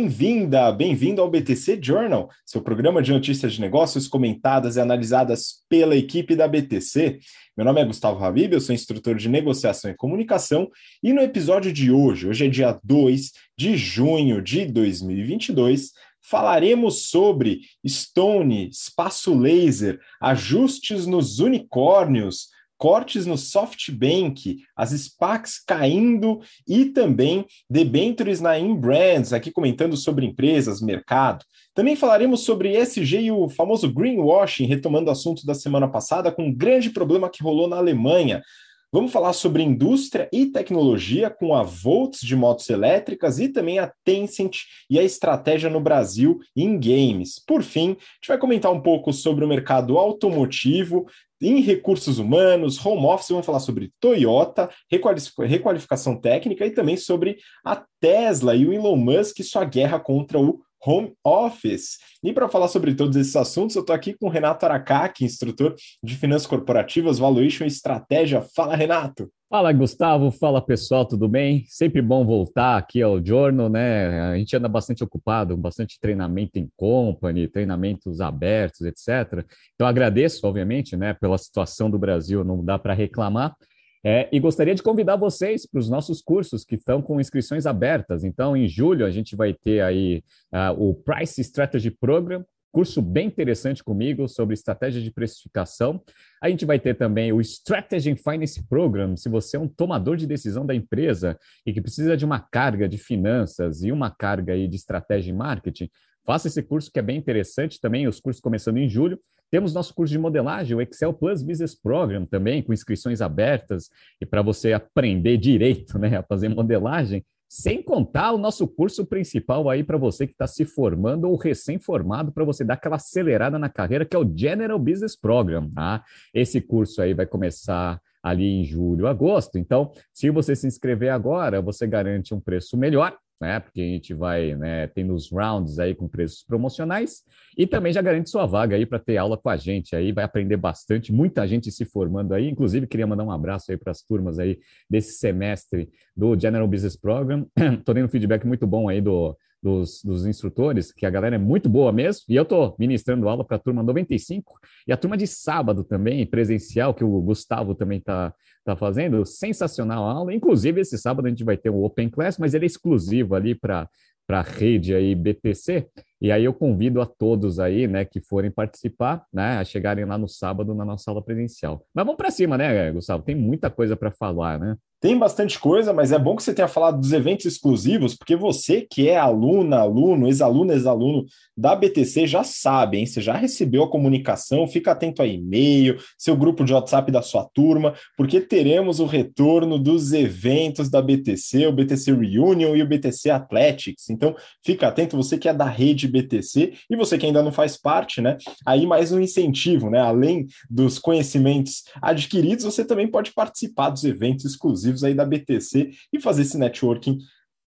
Bem-vinda, bem-vindo ao BTC Journal, seu programa de notícias de negócios comentadas e analisadas pela equipe da BTC. Meu nome é Gustavo Habib, eu sou instrutor de negociação e comunicação, e no episódio de hoje, hoje é dia 2 de junho de 2022, falaremos sobre Stone, espaço laser, ajustes nos unicórnios, cortes no SoftBank, as SPACs caindo e também debentures na Inbrands, aqui comentando sobre empresas, mercado. Também falaremos sobre ESG e o famoso greenwashing, retomando o assunto da semana passada, com um grande problema que rolou na Alemanha. Vamos falar sobre indústria e tecnologia com a Volts de motos elétricas e também a Tencent e a estratégia no Brasil em games. Por fim, a gente vai comentar um pouco sobre o mercado automotivo, em recursos humanos, home office, vamos falar sobre Toyota, requalificação técnica e também sobre a Tesla e o Elon Musk e sua guerra contra o home office. E para falar sobre todos esses assuntos, eu estou aqui com o Renato Aracaki, instrutor de finanças corporativas, valuation e estratégia. Fala, Renato! Fala, Gustavo. Fala, pessoal, tudo bem? Sempre bom voltar aqui ao Journal, né? A gente anda bastante ocupado, bastante treinamento em company, treinamentos abertos, etc. Então, agradeço, obviamente, né, pela situação do Brasil, não dá para reclamar. É, e gostaria de convidar vocês para os nossos cursos que estão com inscrições abertas. Então, em julho, a gente vai ter aí uh, o Price Strategy Program, curso bem interessante comigo sobre estratégia de precificação. A gente vai ter também o Strategy Finance Program, se você é um tomador de decisão da empresa e que precisa de uma carga de finanças e uma carga aí de estratégia e marketing, faça esse curso que é bem interessante também, os cursos começando em julho. Temos nosso curso de modelagem, o Excel Plus Business Program também, com inscrições abertas e para você aprender direito, né, a fazer modelagem sem contar o nosso curso principal aí para você que está se formando ou recém-formado, para você dar aquela acelerada na carreira, que é o General Business Program. Tá? Esse curso aí vai começar ali em julho, agosto. Então, se você se inscrever agora, você garante um preço melhor né? Porque a gente vai né, tendo os rounds aí com preços promocionais e também já garante sua vaga aí para ter aula com a gente aí, vai aprender bastante, muita gente se formando aí, inclusive queria mandar um abraço aí para as turmas aí desse semestre do General Business Program. Estou tendo feedback muito bom aí do dos, dos instrutores, que a galera é muito boa mesmo, e eu estou ministrando aula para a turma 95, e a turma de sábado também, presencial, que o Gustavo também está tá fazendo, sensacional a aula, inclusive esse sábado a gente vai ter o Open Class, mas ele é exclusivo ali para para a rede aí BTC, e aí eu convido a todos aí, né, que forem participar, né, a chegarem lá no sábado na nossa aula presencial. Mas vamos para cima, né, Gustavo? Tem muita coisa para falar, né? Tem bastante coisa, mas é bom que você tenha falado dos eventos exclusivos, porque você que é aluna, aluno, ex-aluno, ex-aluno da BTC já sabe, hein? Você já recebeu a comunicação, fica atento a e-mail, seu grupo de WhatsApp da sua turma, porque teremos o retorno dos eventos da BTC, o BTC Reunion e o BTC Athletics. Então, fica atento, você que é da rede BTC e você que ainda não faz parte, né? Aí mais um incentivo, né? Além dos conhecimentos adquiridos, você também pode participar dos eventos exclusivos exclusivos aí da BTC e fazer esse networking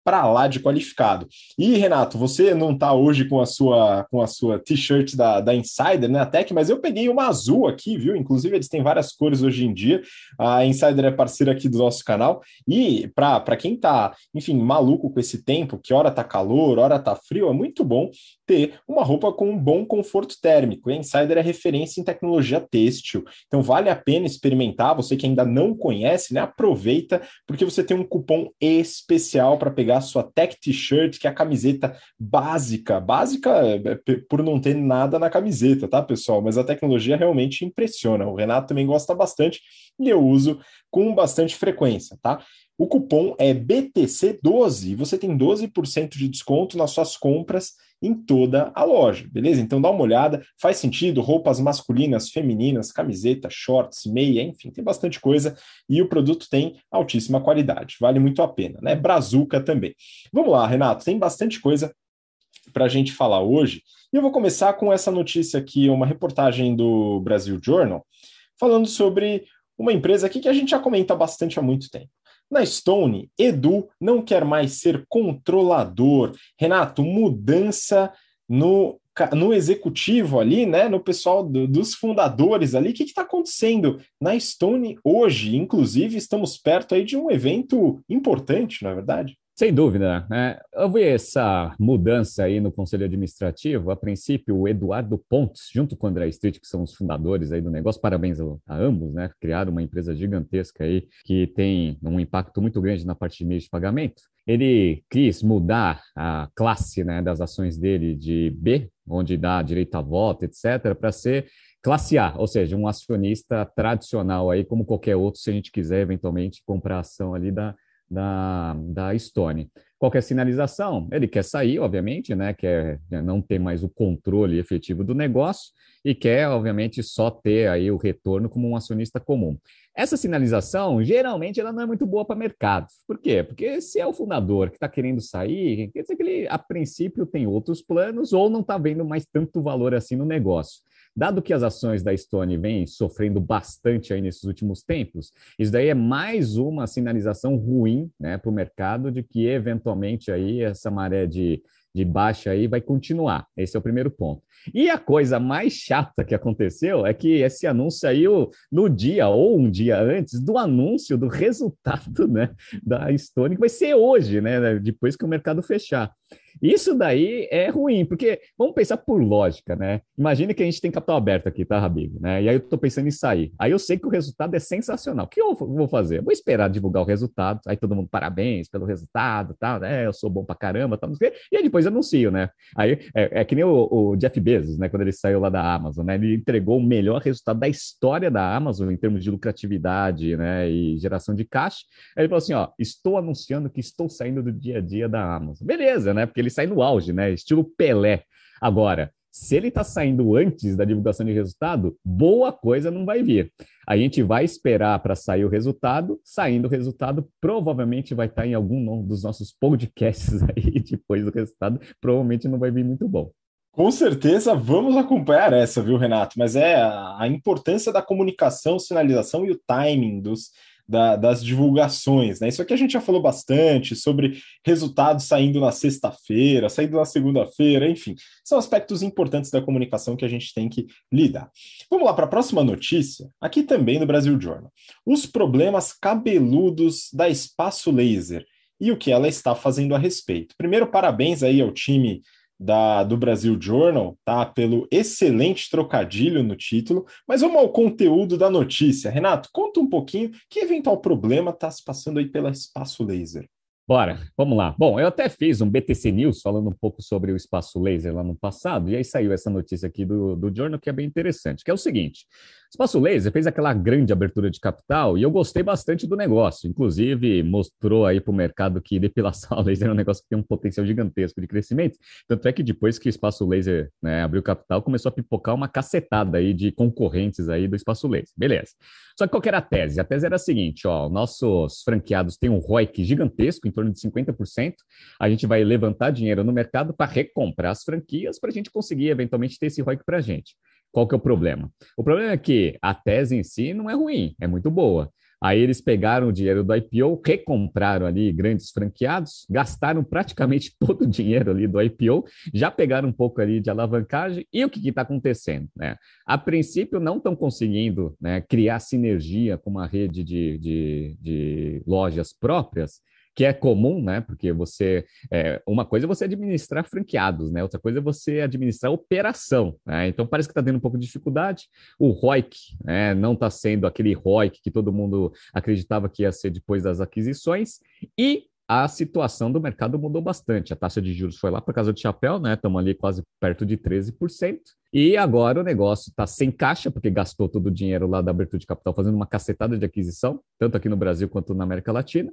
para lá de qualificado. E Renato, você não está hoje com a sua com a sua t-shirt da, da Insider, né, a Tech, mas eu peguei uma azul aqui, viu? Inclusive eles têm várias cores hoje em dia. A Insider é parceira aqui do nosso canal e para quem está, enfim, maluco com esse tempo, que hora tá calor, hora tá frio, é muito bom ter uma roupa com um bom conforto térmico. A Insider é referência em tecnologia têxtil. Então vale a pena experimentar, você que ainda não conhece, né? Aproveita porque você tem um cupom especial para pegar a sua Tech T-shirt, que é a camiseta básica, básica é, por não ter nada na camiseta, tá, pessoal? Mas a tecnologia realmente impressiona. O Renato também gosta bastante e eu uso com bastante frequência, tá? O cupom é BTC12 e você tem 12% de desconto nas suas compras em toda a loja, beleza? Então dá uma olhada, faz sentido, roupas masculinas, femininas, camiseta, shorts, meia, enfim, tem bastante coisa e o produto tem altíssima qualidade, vale muito a pena, né? Brazuca também. Vamos lá, Renato, tem bastante coisa para a gente falar hoje e eu vou começar com essa notícia aqui, uma reportagem do Brasil Journal, falando sobre uma empresa aqui que a gente já comenta bastante há muito tempo. Na Stone, Edu não quer mais ser controlador. Renato, mudança no, no executivo ali, né? No pessoal do, dos fundadores ali. O que está acontecendo na Stone hoje? Inclusive, estamos perto aí de um evento importante, não é verdade? Sem dúvida. Né? Houve essa mudança aí no Conselho Administrativo. A princípio, o Eduardo Pontes, junto com o André Street, que são os fundadores aí do negócio, parabéns a, ambos, né? Criaram uma empresa gigantesca aí que tem um impacto muito grande na parte de meio de pagamento. Ele quis mudar a classe né, das ações dele de B, onde dá direito a voto, etc., para ser classe A, ou seja, um acionista tradicional aí, como qualquer outro, se a gente quiser eventualmente comprar ação ali da da, da Stone. É sinalização, ele quer sair, obviamente, né? Quer não ter mais o controle efetivo do negócio e quer, obviamente, só ter aí o retorno como um acionista comum. Essa sinalização, geralmente, ela não é muito boa para mercado. Por quê? Porque se é o fundador que está querendo sair, quer dizer que ele, a princípio, tem outros planos ou não está vendo mais tanto valor assim no negócio. Dado que as ações da Stone vêm sofrendo bastante aí nesses últimos tempos, isso daí é mais uma sinalização ruim né, para o mercado de que eventualmente aí essa maré de, de baixa aí vai continuar. Esse é o primeiro ponto. E a coisa mais chata que aconteceu é que esse anúncio saiu no dia ou um dia antes do anúncio do resultado né, da Stone, que vai ser hoje, né, depois que o mercado fechar. Isso daí é ruim, porque vamos pensar por lógica, né? Imagina que a gente tem capital aberto aqui, tá, Rabig? Né? E aí eu tô pensando em sair. Aí eu sei que o resultado é sensacional. O que eu vou fazer? Vou esperar divulgar o resultado, aí todo mundo, parabéns pelo resultado, tal, né? Eu sou bom pra caramba, quê. E aí depois anuncio, né? Aí é, é que nem o, o, Jeff Bezos, né? Quando ele saiu lá da Amazon, né? Ele entregou o melhor resultado da história da Amazon em termos de lucratividade, né? E geração de caixa. Aí ele falou assim: ó, estou anunciando que estou saindo do dia a dia da Amazon. Beleza, né? Porque ele sai no auge, né? Estilo Pelé. Agora, se ele está saindo antes da divulgação de resultado, boa coisa não vai vir. A gente vai esperar para sair o resultado. Saindo o resultado, provavelmente vai estar tá em algum dos nossos podcasts aí depois do resultado. Provavelmente não vai vir muito bom. Com certeza vamos acompanhar essa, viu, Renato? Mas é a importância da comunicação, sinalização e o timing dos da, das divulgações, né? Isso aqui a gente já falou bastante sobre resultados saindo na sexta-feira, saindo na segunda-feira, enfim, são aspectos importantes da comunicação que a gente tem que lidar. Vamos lá para a próxima notícia, aqui também no Brasil Journal. Os problemas cabeludos da Espaço Laser e o que ela está fazendo a respeito. Primeiro, parabéns aí ao time da, do Brasil Journal, tá? Pelo excelente trocadilho no título. Mas vamos ao conteúdo da notícia. Renato, conta um pouquinho que eventual problema está se passando aí pela Espaço Laser. Bora, vamos lá. Bom, eu até fiz um BTC News falando um pouco sobre o espaço laser lá no passado, e aí saiu essa notícia aqui do, do Journal que é bem interessante, que é o seguinte: Espaço Laser fez aquela grande abertura de capital e eu gostei bastante do negócio. Inclusive, mostrou aí para o mercado que depilação a laser é um negócio que tem um potencial gigantesco de crescimento. Tanto é que depois que o Espaço Laser né, abriu capital, começou a pipocar uma cacetada aí de concorrentes aí do Espaço Laser. Beleza. Só que qual era a tese? A tese era a seguinte: ó, nossos franqueados têm um ROIC gigantesco, em torno de 50%. A gente vai levantar dinheiro no mercado para recomprar as franquias para a gente conseguir eventualmente ter esse ROIC para a gente. Qual que é o problema? O problema é que a tese em si não é ruim, é muito boa. Aí eles pegaram o dinheiro do IPO, recompraram ali grandes franqueados, gastaram praticamente todo o dinheiro ali do IPO, já pegaram um pouco ali de alavancagem. E o que está acontecendo? Né? A princípio, não estão conseguindo né, criar sinergia com uma rede de, de, de lojas próprias que é comum, né? Porque você é, uma coisa é você administrar franqueados, né? Outra coisa é você administrar operação. Né? Então parece que está tendo um pouco de dificuldade. O ROIC né, não está sendo aquele ROIC que todo mundo acreditava que ia ser depois das aquisições e a situação do mercado mudou bastante. A taxa de juros foi lá para casa de chapéu, né? Estamos ali quase perto de 13%. E agora o negócio está sem caixa, porque gastou todo o dinheiro lá da abertura de capital fazendo uma cacetada de aquisição, tanto aqui no Brasil quanto na América Latina.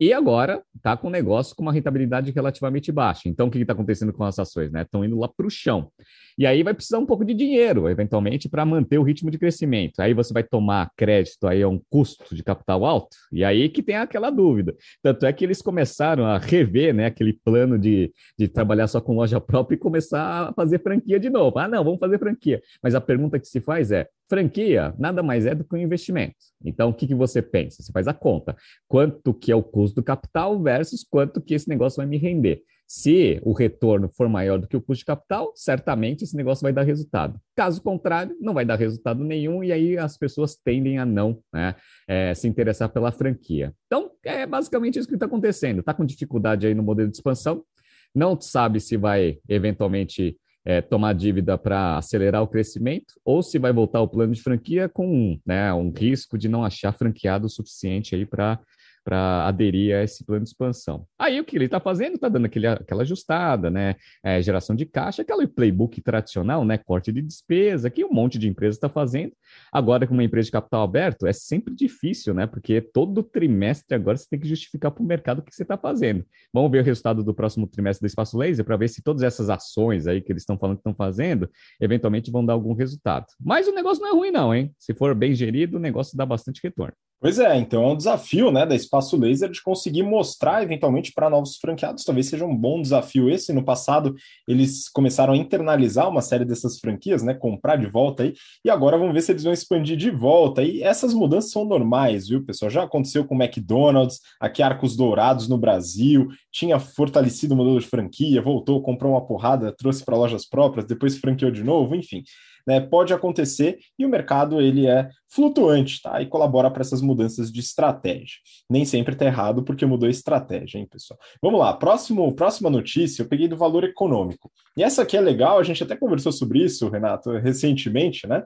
E agora está com um negócio com uma rentabilidade relativamente baixa. Então, o que está acontecendo com as ações? Estão né? indo lá para o chão. E aí vai precisar um pouco de dinheiro, eventualmente, para manter o ritmo de crescimento. Aí você vai tomar crédito aí a um custo de capital alto, e aí que tem aquela dúvida. Tanto é que eles começaram a rever né, aquele plano de, de trabalhar só com loja própria e começar a fazer franquia de novo. Ah, não, vamos fazer franquia. Mas a pergunta que se faz é: franquia nada mais é do que um investimento. Então, o que, que você pensa? Você faz a conta. Quanto que é o custo do capital versus quanto que esse negócio vai me render. Se o retorno for maior do que o custo de capital, certamente esse negócio vai dar resultado. Caso contrário, não vai dar resultado nenhum e aí as pessoas tendem a não né, é, se interessar pela franquia. Então, é basicamente isso que está acontecendo. Está com dificuldade aí no modelo de expansão, não sabe se vai eventualmente é, tomar dívida para acelerar o crescimento, ou se vai voltar ao plano de franquia com né, um risco de não achar franqueado o suficiente aí para para aderir a esse plano de expansão. Aí o que ele está fazendo? Está dando aquele, aquela ajustada, né? É, geração de caixa, aquela playbook tradicional, né? Corte de despesa, que um monte de empresa está fazendo. Agora, com uma empresa de capital aberto, é sempre difícil, né? Porque todo trimestre agora você tem que justificar para o mercado o que você está fazendo. Vamos ver o resultado do próximo trimestre do Espaço Laser para ver se todas essas ações aí que eles estão falando que estão fazendo, eventualmente vão dar algum resultado. Mas o negócio não é ruim, não, hein? Se for bem gerido, o negócio dá bastante retorno. Pois é, então é um desafio né, da Espaço Laser de conseguir mostrar eventualmente para novos franqueados. Talvez seja um bom desafio esse. No passado, eles começaram a internalizar uma série dessas franquias, né? Comprar de volta aí, e agora vamos ver se eles vão expandir de volta. E essas mudanças são normais, viu, pessoal? Já aconteceu com o McDonald's, aqui Arcos Dourados no Brasil, tinha fortalecido o modelo de franquia, voltou, comprou uma porrada, trouxe para lojas próprias, depois franqueou de novo, enfim né, pode acontecer e o mercado ele é flutuante, tá? E colabora para essas mudanças de estratégia. Nem sempre está errado porque mudou a estratégia, hein, pessoal? Vamos lá, próximo, próxima notícia, eu peguei do valor econômico. E essa aqui é legal, a gente até conversou sobre isso, Renato, recentemente, né?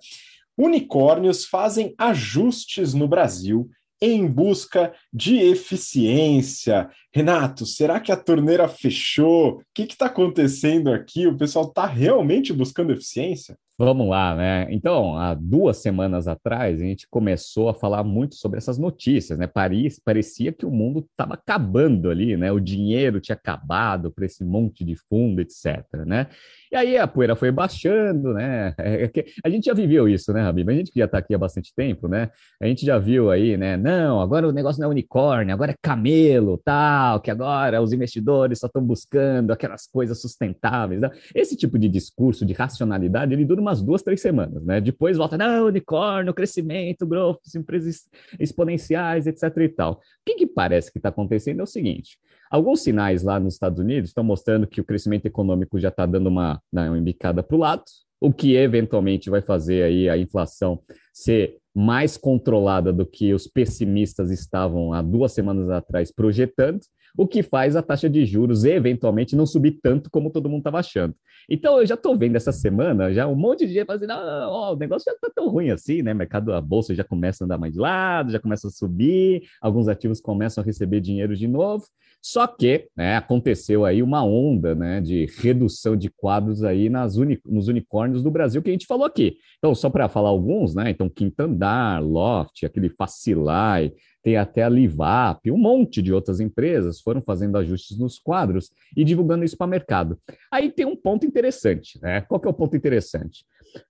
Unicórnios fazem ajustes no Brasil em busca de eficiência. Renato, será que a torneira fechou? O que está acontecendo aqui? O pessoal está realmente buscando eficiência? Vamos lá, né? Então, há duas semanas atrás, a gente começou a falar muito sobre essas notícias, né? Paris, parecia que o mundo estava acabando ali, né? O dinheiro tinha acabado para esse monte de fundo, etc, né? E aí a poeira foi baixando, né? É, é a gente já viveu isso, né, Rabib? A gente que já está aqui há bastante tempo, né? A gente já viu aí, né? Não, agora o negócio não é unicórnio, agora é camelo, tal, que agora os investidores só estão buscando aquelas coisas sustentáveis. Né? Esse tipo de discurso de racionalidade, ele dura umas duas, três semanas, né? Depois volta, não, unicórnio, crescimento, growth, empresas exponenciais, etc e tal. O que, que parece que está acontecendo é o seguinte, Alguns sinais lá nos Estados Unidos estão mostrando que o crescimento econômico já está dando uma, né, uma embicada para o lado, o que eventualmente vai fazer aí a inflação ser mais controlada do que os pessimistas estavam há duas semanas atrás projetando o que faz a taxa de juros eventualmente não subir tanto como todo mundo estava achando. Então eu já estou vendo essa semana já um monte de gente fazendo, ah, ó, o negócio já está tão ruim assim, né? Mercado, a bolsa já começa a andar mais de lado, já começa a subir, alguns ativos começam a receber dinheiro de novo. Só que né, aconteceu aí uma onda né, de redução de quadros aí nas uni nos unicórnios do Brasil que a gente falou aqui. Então, só para falar alguns, né? Então, Quintandar, Loft, aquele Facilai, tem até a Livap, um monte de outras empresas foram fazendo ajustes nos quadros e divulgando isso para o mercado. Aí tem um ponto interessante, né? Qual que é o ponto interessante?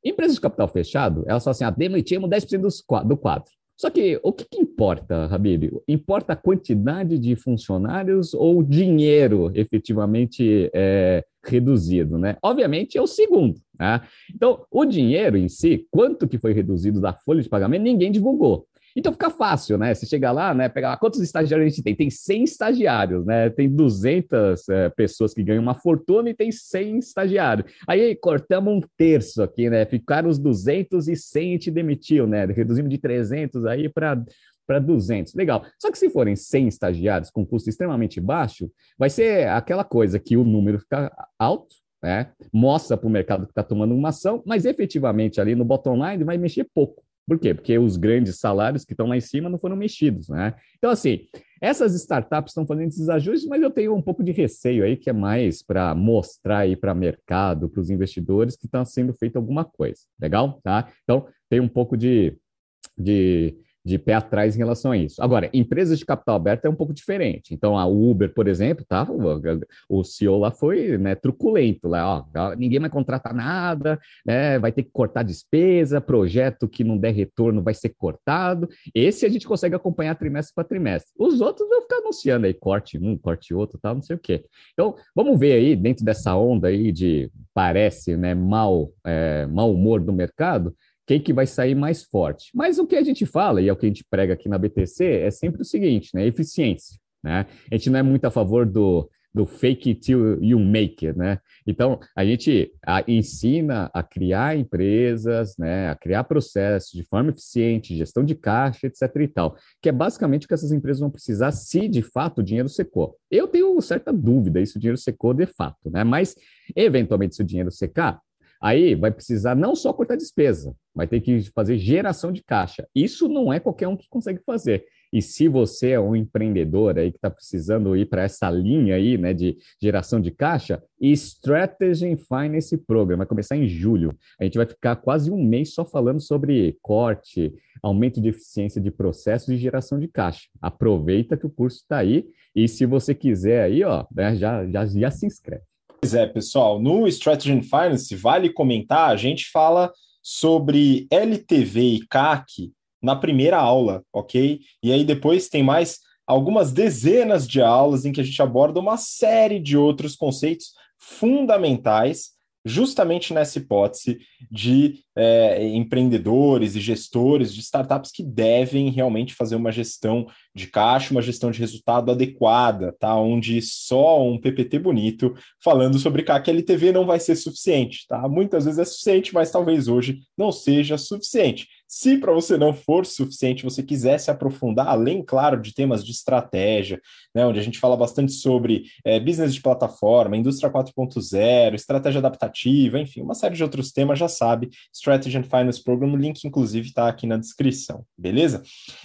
Empresas de capital fechado, elas falam assim, ah, demitimos 10% do quadro. Só que o que, que, importa, Habib? Importa a quantidade de funcionários ou dinheiro efetivamente é, reduzido, né? Obviamente é o segundo. Né? Então, o dinheiro em si, quanto que foi reduzido da folha de pagamento, ninguém divulgou. Então fica fácil, né? Você chega lá, né? Pegar quantos estagiários a gente tem? Tem 100 estagiários, né? Tem 200 é, pessoas que ganham uma fortuna e tem 100 estagiários. Aí cortamos um terço aqui, né? Ficaram os 200 e 100 a gente demitiu, né? Reduzimos de 300 aí para para 200. Legal. Só que se forem 100 estagiários com custo extremamente baixo, vai ser aquela coisa que o número fica alto, né? Mostra para o mercado que está tomando uma ação, mas efetivamente ali no bottom line vai mexer pouco. Por quê? Porque os grandes salários que estão lá em cima não foram mexidos, né? Então, assim, essas startups estão fazendo esses ajustes, mas eu tenho um pouco de receio aí, que é mais para mostrar aí para o mercado, para os investidores, que está sendo feito alguma coisa. Legal? Tá? Então, tem um pouco de, de de pé atrás em relação a isso. Agora, empresas de capital aberto é um pouco diferente. Então, a Uber, por exemplo, tá, o CEO lá foi né, truculento, lá, ó, ninguém vai contratar nada, né, vai ter que cortar despesa, projeto que não der retorno vai ser cortado. Esse a gente consegue acompanhar trimestre para trimestre. Os outros vão ficar anunciando aí corte um, corte outro, tal, não sei o quê. Então, vamos ver aí, dentro dessa onda aí de, parece, né, mal, é, mau humor do mercado, quem que vai sair mais forte. Mas o que a gente fala, e é o que a gente prega aqui na BTC, é sempre o seguinte, né? Eficiência. Né? A gente não é muito a favor do, do fake it till you make it, né? Então, a gente a, ensina a criar empresas, né, a criar processos de forma eficiente, gestão de caixa, etc e tal, que é basicamente o que essas empresas vão precisar se de fato o dinheiro secou. Eu tenho certa dúvida se o dinheiro secou de fato, né? Mas, eventualmente, se o dinheiro secar, Aí vai precisar não só cortar despesa, vai ter que fazer geração de caixa. Isso não é qualquer um que consegue fazer. E se você é um empreendedor aí que está precisando ir para essa linha aí, né, de geração de caixa, Strategy Finance Program vai começar em julho. A gente vai ficar quase um mês só falando sobre corte, aumento de eficiência de processos e geração de caixa. Aproveita que o curso está aí e se você quiser aí, ó, né, já, já, já se inscreve. Pois é, pessoal, no Strategy and Finance, vale comentar, a gente fala sobre LTV e CAC na primeira aula, ok? E aí depois tem mais algumas dezenas de aulas em que a gente aborda uma série de outros conceitos fundamentais justamente nessa hipótese de é, empreendedores e gestores de startups que devem realmente fazer uma gestão de caixa, uma gestão de resultado adequada, tá? Onde só um PPT bonito falando sobre CAC LTV não vai ser suficiente, tá? Muitas vezes é suficiente, mas talvez hoje não seja suficiente. Se para você não for suficiente, você quiser se aprofundar, além, claro, de temas de estratégia, né, onde a gente fala bastante sobre é, business de plataforma, indústria 4.0, estratégia adaptativa, enfim, uma série de outros temas, já sabe, Strategy and Finance Program, o link, inclusive, está aqui na descrição, beleza?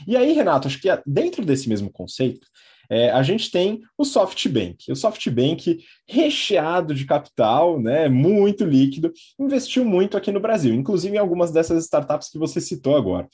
E aí, Renato, acho que dentro desse mesmo conceito, é, a gente tem o SoftBank. O SoftBank, recheado de capital, né, muito líquido, investiu muito aqui no Brasil, inclusive em algumas dessas startups que você citou agora.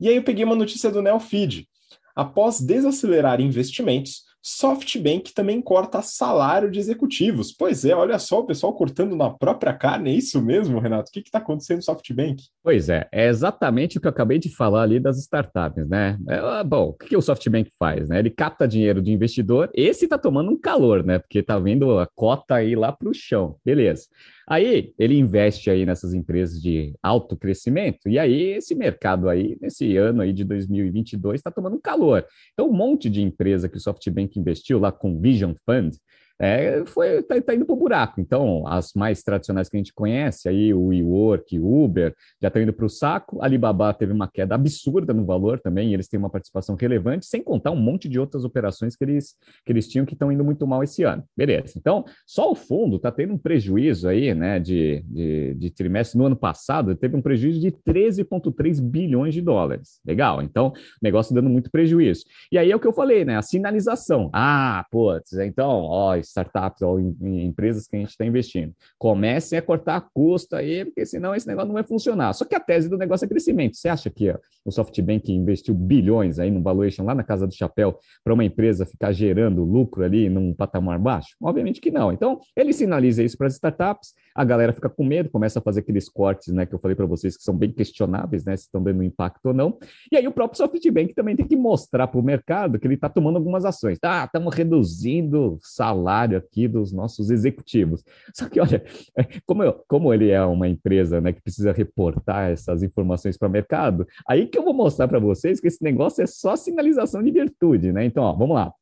E aí eu peguei uma notícia do Neofeed. Após desacelerar investimentos, SoftBank também corta salário de executivos. Pois é, olha só o pessoal cortando na própria carne, é isso mesmo, Renato? O que está acontecendo no SoftBank? Pois é, é exatamente o que eu acabei de falar ali das startups, né? É, ah, bom, o que, que o SoftBank faz? Né? Ele capta dinheiro de investidor, esse está tomando um calor, né? Porque está vendo a cota aí lá para o chão. Beleza. Aí ele investe aí nessas empresas de alto crescimento, e aí esse mercado aí, nesse ano aí de 2022, está tomando calor. Então, um monte de empresa que o SoftBank investiu lá com Vision Fund, é, foi tá, tá indo para o buraco. Então, as mais tradicionais que a gente conhece, aí o WeWork, Uber, já estão indo para o saco. Alibaba teve uma queda absurda no valor também, eles têm uma participação relevante, sem contar um monte de outras operações que eles, que eles tinham que estão indo muito mal esse ano. Beleza. Então, só o fundo está tendo um prejuízo aí, né, de, de, de trimestre. No ano passado, teve um prejuízo de 13,3 bilhões de dólares. Legal. Então, negócio dando muito prejuízo. E aí é o que eu falei, né, a sinalização. Ah, putz, então, ó, startups ou em, em empresas que a gente está investindo. Comecem a cortar custo aí, porque senão esse negócio não vai funcionar. Só que a tese do negócio é crescimento. Você acha que ó, o SoftBank investiu bilhões aí no valuation lá na casa do chapéu para uma empresa ficar gerando lucro ali num patamar baixo? Obviamente que não. Então, ele sinaliza isso para as startups, a galera fica com medo, começa a fazer aqueles cortes, né, que eu falei para vocês que são bem questionáveis, né, se estão dando impacto ou não. E aí o próprio SoftBank também tem que mostrar para o mercado que ele está tomando algumas ações. Tá, estamos reduzindo salário salário aqui dos nossos executivos. Só que, olha, como, eu, como ele é uma empresa né, que precisa reportar essas informações para o mercado, aí que eu vou mostrar para vocês que esse negócio é só sinalização de virtude, né? Então, ó, vamos lá.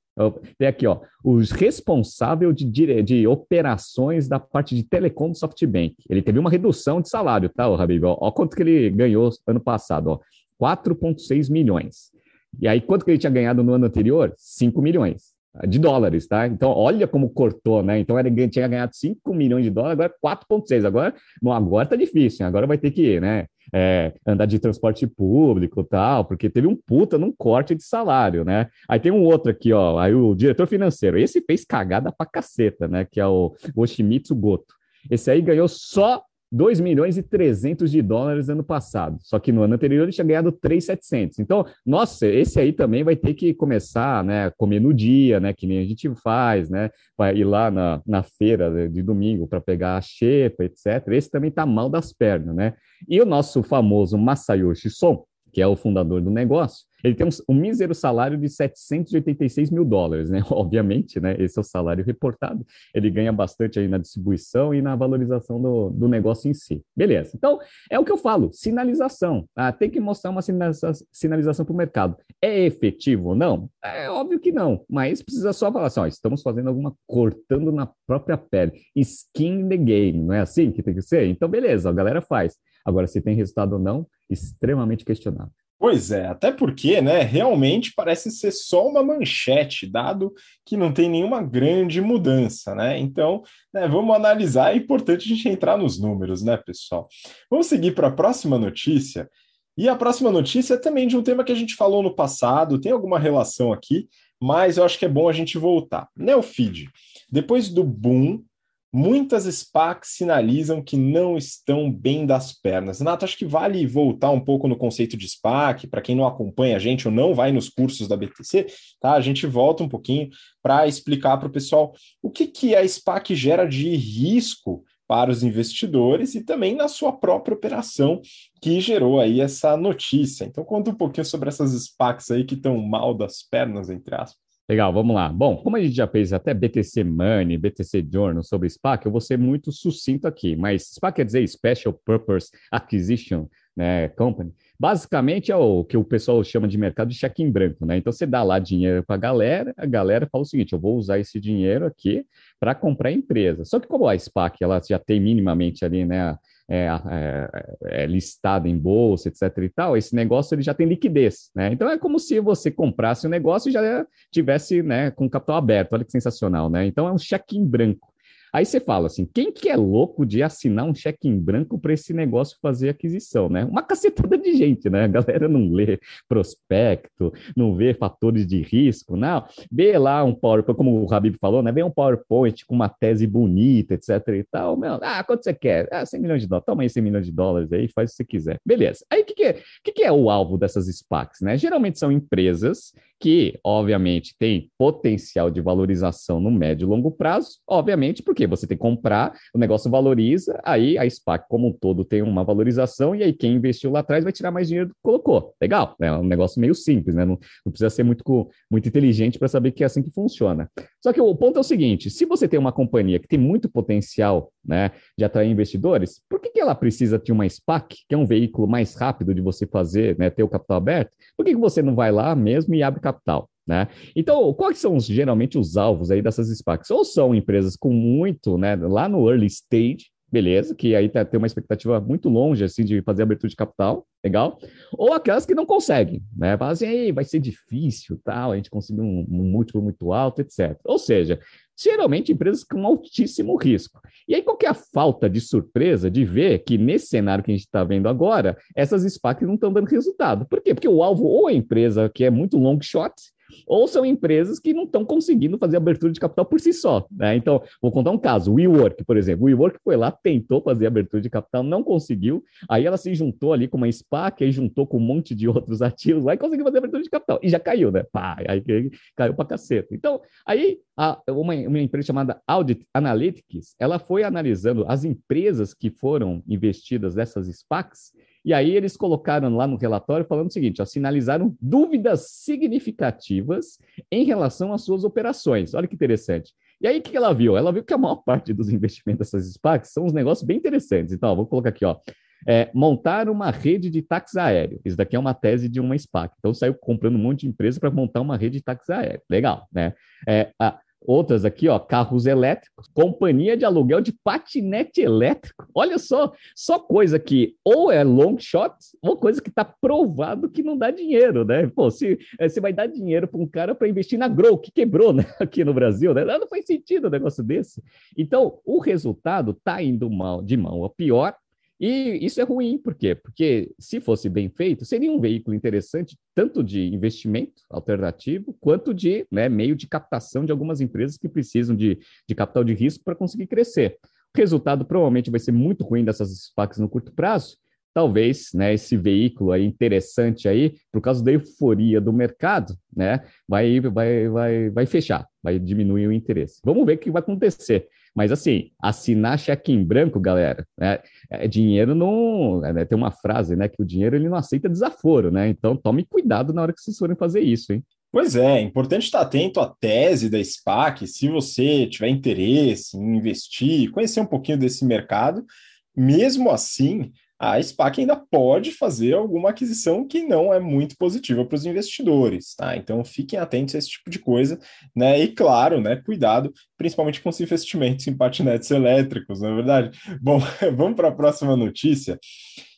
Tem aqui, ó, os responsável de, de, de, operações da parte de telecom do SoftBank. Ele teve uma redução de salário, tá, o Habib? Ó, ó quanto que ele ganhou ano passado, ó, 4,6 milhões. E aí, quanto que ele tinha ganhado no ano anterior? 5 milhões de dólares, tá? Então, olha como cortou, né? Então, ele tinha ganhado 5 milhões de dólares, agora 4,6. Agora, bom, agora tá difícil, agora vai ter que, né? É, andar de transporte público tal, porque teve um puta num corte de salário, né? Aí tem um outro aqui, ó, aí o diretor financeiro, esse fez cagada pra caceta, né? Que é o Oshimitsu Goto. Esse aí ganhou só 2 milhões e 300 de dólares ano passado. Só que no ano anterior ele tinha ganhado 3,700. Então, nossa, esse aí também vai ter que começar, né, comer no dia, né, que nem a gente faz, né, vai ir lá na, na feira de domingo para pegar a xepa, etc. Esse também tá mal das pernas, né? E o nosso famoso Masayoshi Son, que é o fundador do negócio, Ele tem um, um mísero salário de 786 mil dólares, né? Obviamente, né? Esse é o salário reportado. Ele ganha bastante aí na distribuição e na valorização do, do negócio em si. Beleza. Então, é o que eu falo, sinalização. Ah, tem que mostrar uma sinalização para o mercado. É efetivo ou não? É óbvio que não, mas precisa só falar assim, ó, estamos fazendo alguma cortando na própria pele. Skin the game, não é assim que tem que ser? Então, beleza, a galera faz. Agora, se tem resultado ou não, extremamente questionável. Pois é, até porque, né, realmente parece ser só uma manchete, dado que não tem nenhuma grande mudança, né? Então, né, vamos analisar, é importante a gente entrar nos números, né, pessoal? Vamos seguir para a próxima notícia. E a próxima notícia é também de um tema que a gente falou no passado, tem alguma relação aqui, mas eu acho que é bom a gente voltar. Neofeed, depois do boom Muitas SPACs sinalizam que não estão bem das pernas. Renato, acho que vale voltar um pouco no conceito de SPAC, para quem não acompanha a gente ou não vai nos cursos da BTC, tá? A gente volta um pouquinho para explicar para o pessoal o que, que a SPAC gera de risco para os investidores e também na sua própria operação que gerou aí essa notícia. Então conta um pouquinho sobre essas SPACs aí que estão mal das pernas, entre aspas. Legal, vamos lá. Bom, como a gente já fez até BTC Money, BTC Journal sobre SPAC, eu vou ser muito sucinto aqui, mas SPAC quer dizer Special Purpose Acquisition né, Company. Basicamente é o que o pessoal chama de mercado de cheque em branco, né? Então você dá lá dinheiro para a galera, a galera fala o seguinte: eu vou usar esse dinheiro aqui para comprar empresa. Só que como a SPAC ela já tem minimamente ali, né, é, é, é, listada em bolsa, etc. e tal, esse negócio ele já tem liquidez, né? Então é como se você comprasse o um negócio e já tivesse, né, com capital aberto. Olha que sensacional, né? Então é um cheque em branco. Aí você fala assim: quem que é louco de assinar um cheque em branco para esse negócio fazer aquisição, né? Uma cacetada de gente, né? A galera não lê prospecto, não vê fatores de risco, não. Vê lá um PowerPoint, como o Habib falou, né? Vê um PowerPoint com uma tese bonita, etc e tal. Meu, ah, quanto você quer? Ah, 100 milhões de dólares. Toma aí 100 milhões de dólares aí, faz o que você quiser. Beleza. Aí o que, que, é, que, que é o alvo dessas SPACs, né? Geralmente são empresas que, obviamente, têm potencial de valorização no médio e longo prazo, obviamente, porque? Você tem que comprar, o negócio valoriza, aí a SPAC como um todo tem uma valorização, e aí quem investiu lá atrás vai tirar mais dinheiro do que colocou. Legal, é um negócio meio simples, né? Não, não precisa ser muito, muito inteligente para saber que é assim que funciona. Só que o ponto é o seguinte: se você tem uma companhia que tem muito potencial né, de atrair investidores, por que, que ela precisa de uma SPAC, que é um veículo mais rápido de você fazer, né, ter o capital aberto? Por que, que você não vai lá mesmo e abre capital? Né? Então, quais são geralmente os alvos aí dessas SPACs? Ou são empresas com muito, né, lá no early stage, beleza, que aí tá, tem uma expectativa muito longe, assim, de fazer abertura de capital, legal, ou aquelas que não conseguem, né, falam assim, vai ser difícil, tal, a gente conseguir um, um múltiplo muito alto, etc. Ou seja, geralmente empresas com altíssimo risco. E aí, qual que é a falta de surpresa de ver que nesse cenário que a gente está vendo agora, essas SPACs não estão dando resultado? Por quê? Porque o alvo ou é empresa que é muito long shot, ou são empresas que não estão conseguindo fazer abertura de capital por si só. Né? Então, vou contar um caso: o WeWork, por exemplo. O WeWork foi lá, tentou fazer abertura de capital, não conseguiu. Aí ela se juntou ali com uma SPAC, aí juntou com um monte de outros ativos lá e conseguiu fazer abertura de capital. E já caiu, né? Pá, aí caiu para caceta. Então, aí a, uma, uma empresa chamada Audit Analytics, ela foi analisando as empresas que foram investidas nessas SPACs e aí eles colocaram lá no relatório falando o seguinte: ó, sinalizaram dúvidas significativas em relação às suas operações. Olha que interessante. E aí, o que ela viu? Ela viu que a maior parte dos investimentos dessas SPACs são uns negócios bem interessantes. Então, ó, vou colocar aqui, ó. É, montar uma rede de táxi aéreo. Isso daqui é uma tese de uma SPAC. Então, saiu comprando um monte de empresa para montar uma rede de táxi aéreo. Legal, né? É, a, Outras aqui, ó, carros elétricos, companhia de aluguel de patinete elétrico. Olha só, só coisa que ou é long shot, ou coisa que está provado que não dá dinheiro, né? Pô, se eh, você vai dar dinheiro para um cara para investir na Grow, que quebrou, né? Aqui no Brasil, né? Não faz sentido um negócio desse. Então, o resultado está indo mal, de mão a pior e isso é ruim, por quê? Porque se fosse bem feito, seria um veículo interessante, tanto de investimento alternativo, quanto de né, meio de captação de algumas empresas que precisam de, de capital de risco para conseguir crescer. O resultado provavelmente vai ser muito ruim dessas SPACs no curto prazo, talvez, né, esse veículo aí interessante aí, por causa da euforia do mercado, né, vai, vai, vai, vai fechar, vai diminuir o interesse. Vamos ver o que vai acontecer. Mas assim, assinar cheque em branco, galera, né, é, dinheiro não. É, né, tem uma frase, né? Que o dinheiro ele não aceita desaforo, né? Então tome cuidado na hora que vocês forem fazer isso, hein? Pois é, é importante estar atento à tese da SPAC, se você tiver interesse em investir, conhecer um pouquinho desse mercado, mesmo assim, a SPAC ainda pode fazer alguma aquisição que não é muito positiva para os investidores, tá? Então fiquem atentos a esse tipo de coisa, né? E claro, né, cuidado, principalmente com os investimentos em patinetes elétricos, não é verdade? Bom, vamos para a próxima notícia.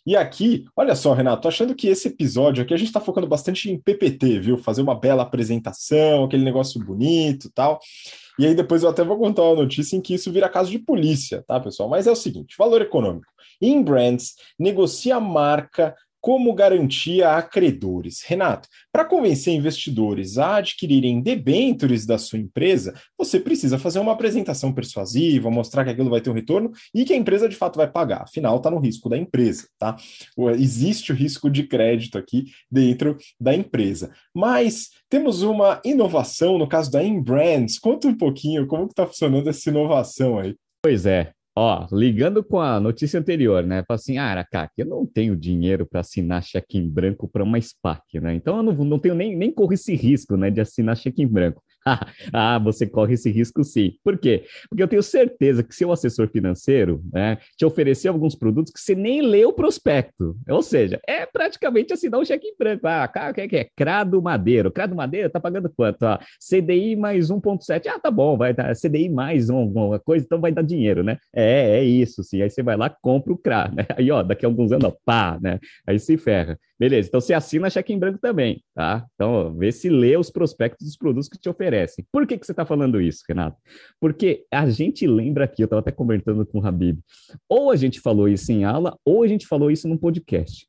E aqui, olha só, Renato, achando que esse episódio aqui a gente está focando bastante em PPT, viu? Fazer uma bela apresentação, aquele negócio bonito tal. E aí depois eu até vou contar uma notícia em que isso vira caso de polícia, tá, pessoal? Mas é o seguinte: valor econômico. Inbrands negocia marca como garantia a credores. Renato, para convencer investidores a adquirirem debêntures da sua empresa, você precisa fazer uma apresentação persuasiva, mostrar que aquilo vai ter um retorno e que a empresa de fato vai pagar. Afinal, está no risco da empresa, tá? Existe o risco de crédito aqui dentro da empresa. Mas temos uma inovação no caso da Inbrands. Conta um pouquinho como está funcionando essa inovação aí. Pois é, Ó, ligando com a notícia anterior, né? Fala assim, ah, Aracaki, eu não tenho dinheiro para assinar cheque em branco para uma SPAC, né? Então eu não, não tenho nem, nem corro esse risco, né, de assinar cheque em branco. ah, você corre esse risco sim. Por quê? Porque eu tenho certeza que seu assessor financeiro né, te oferecer alguns produtos que você nem leu o prospecto. Ou seja, é praticamente assinar um cheque em branco. Ah, o que é, que é? Crado Madeiro. Crado Madeiro tá pagando quanto? Ah, CDI mais 1,7. Ah, tá bom, vai dar CDI mais alguma coisa, então vai dar dinheiro, né? É, é isso, sim. Aí você vai lá, compra o CRA, né? Aí, ó, daqui a alguns anos, ó, pá, né? Aí se ferra. Beleza, então você assina cheque em branco também, tá? Então, vê se lê os prospectos dos produtos que te oferecem. Por que, que você está falando isso, Renato? Porque a gente lembra aqui, eu estava até conversando com o Habib, ou a gente falou isso em aula, ou a gente falou isso num podcast.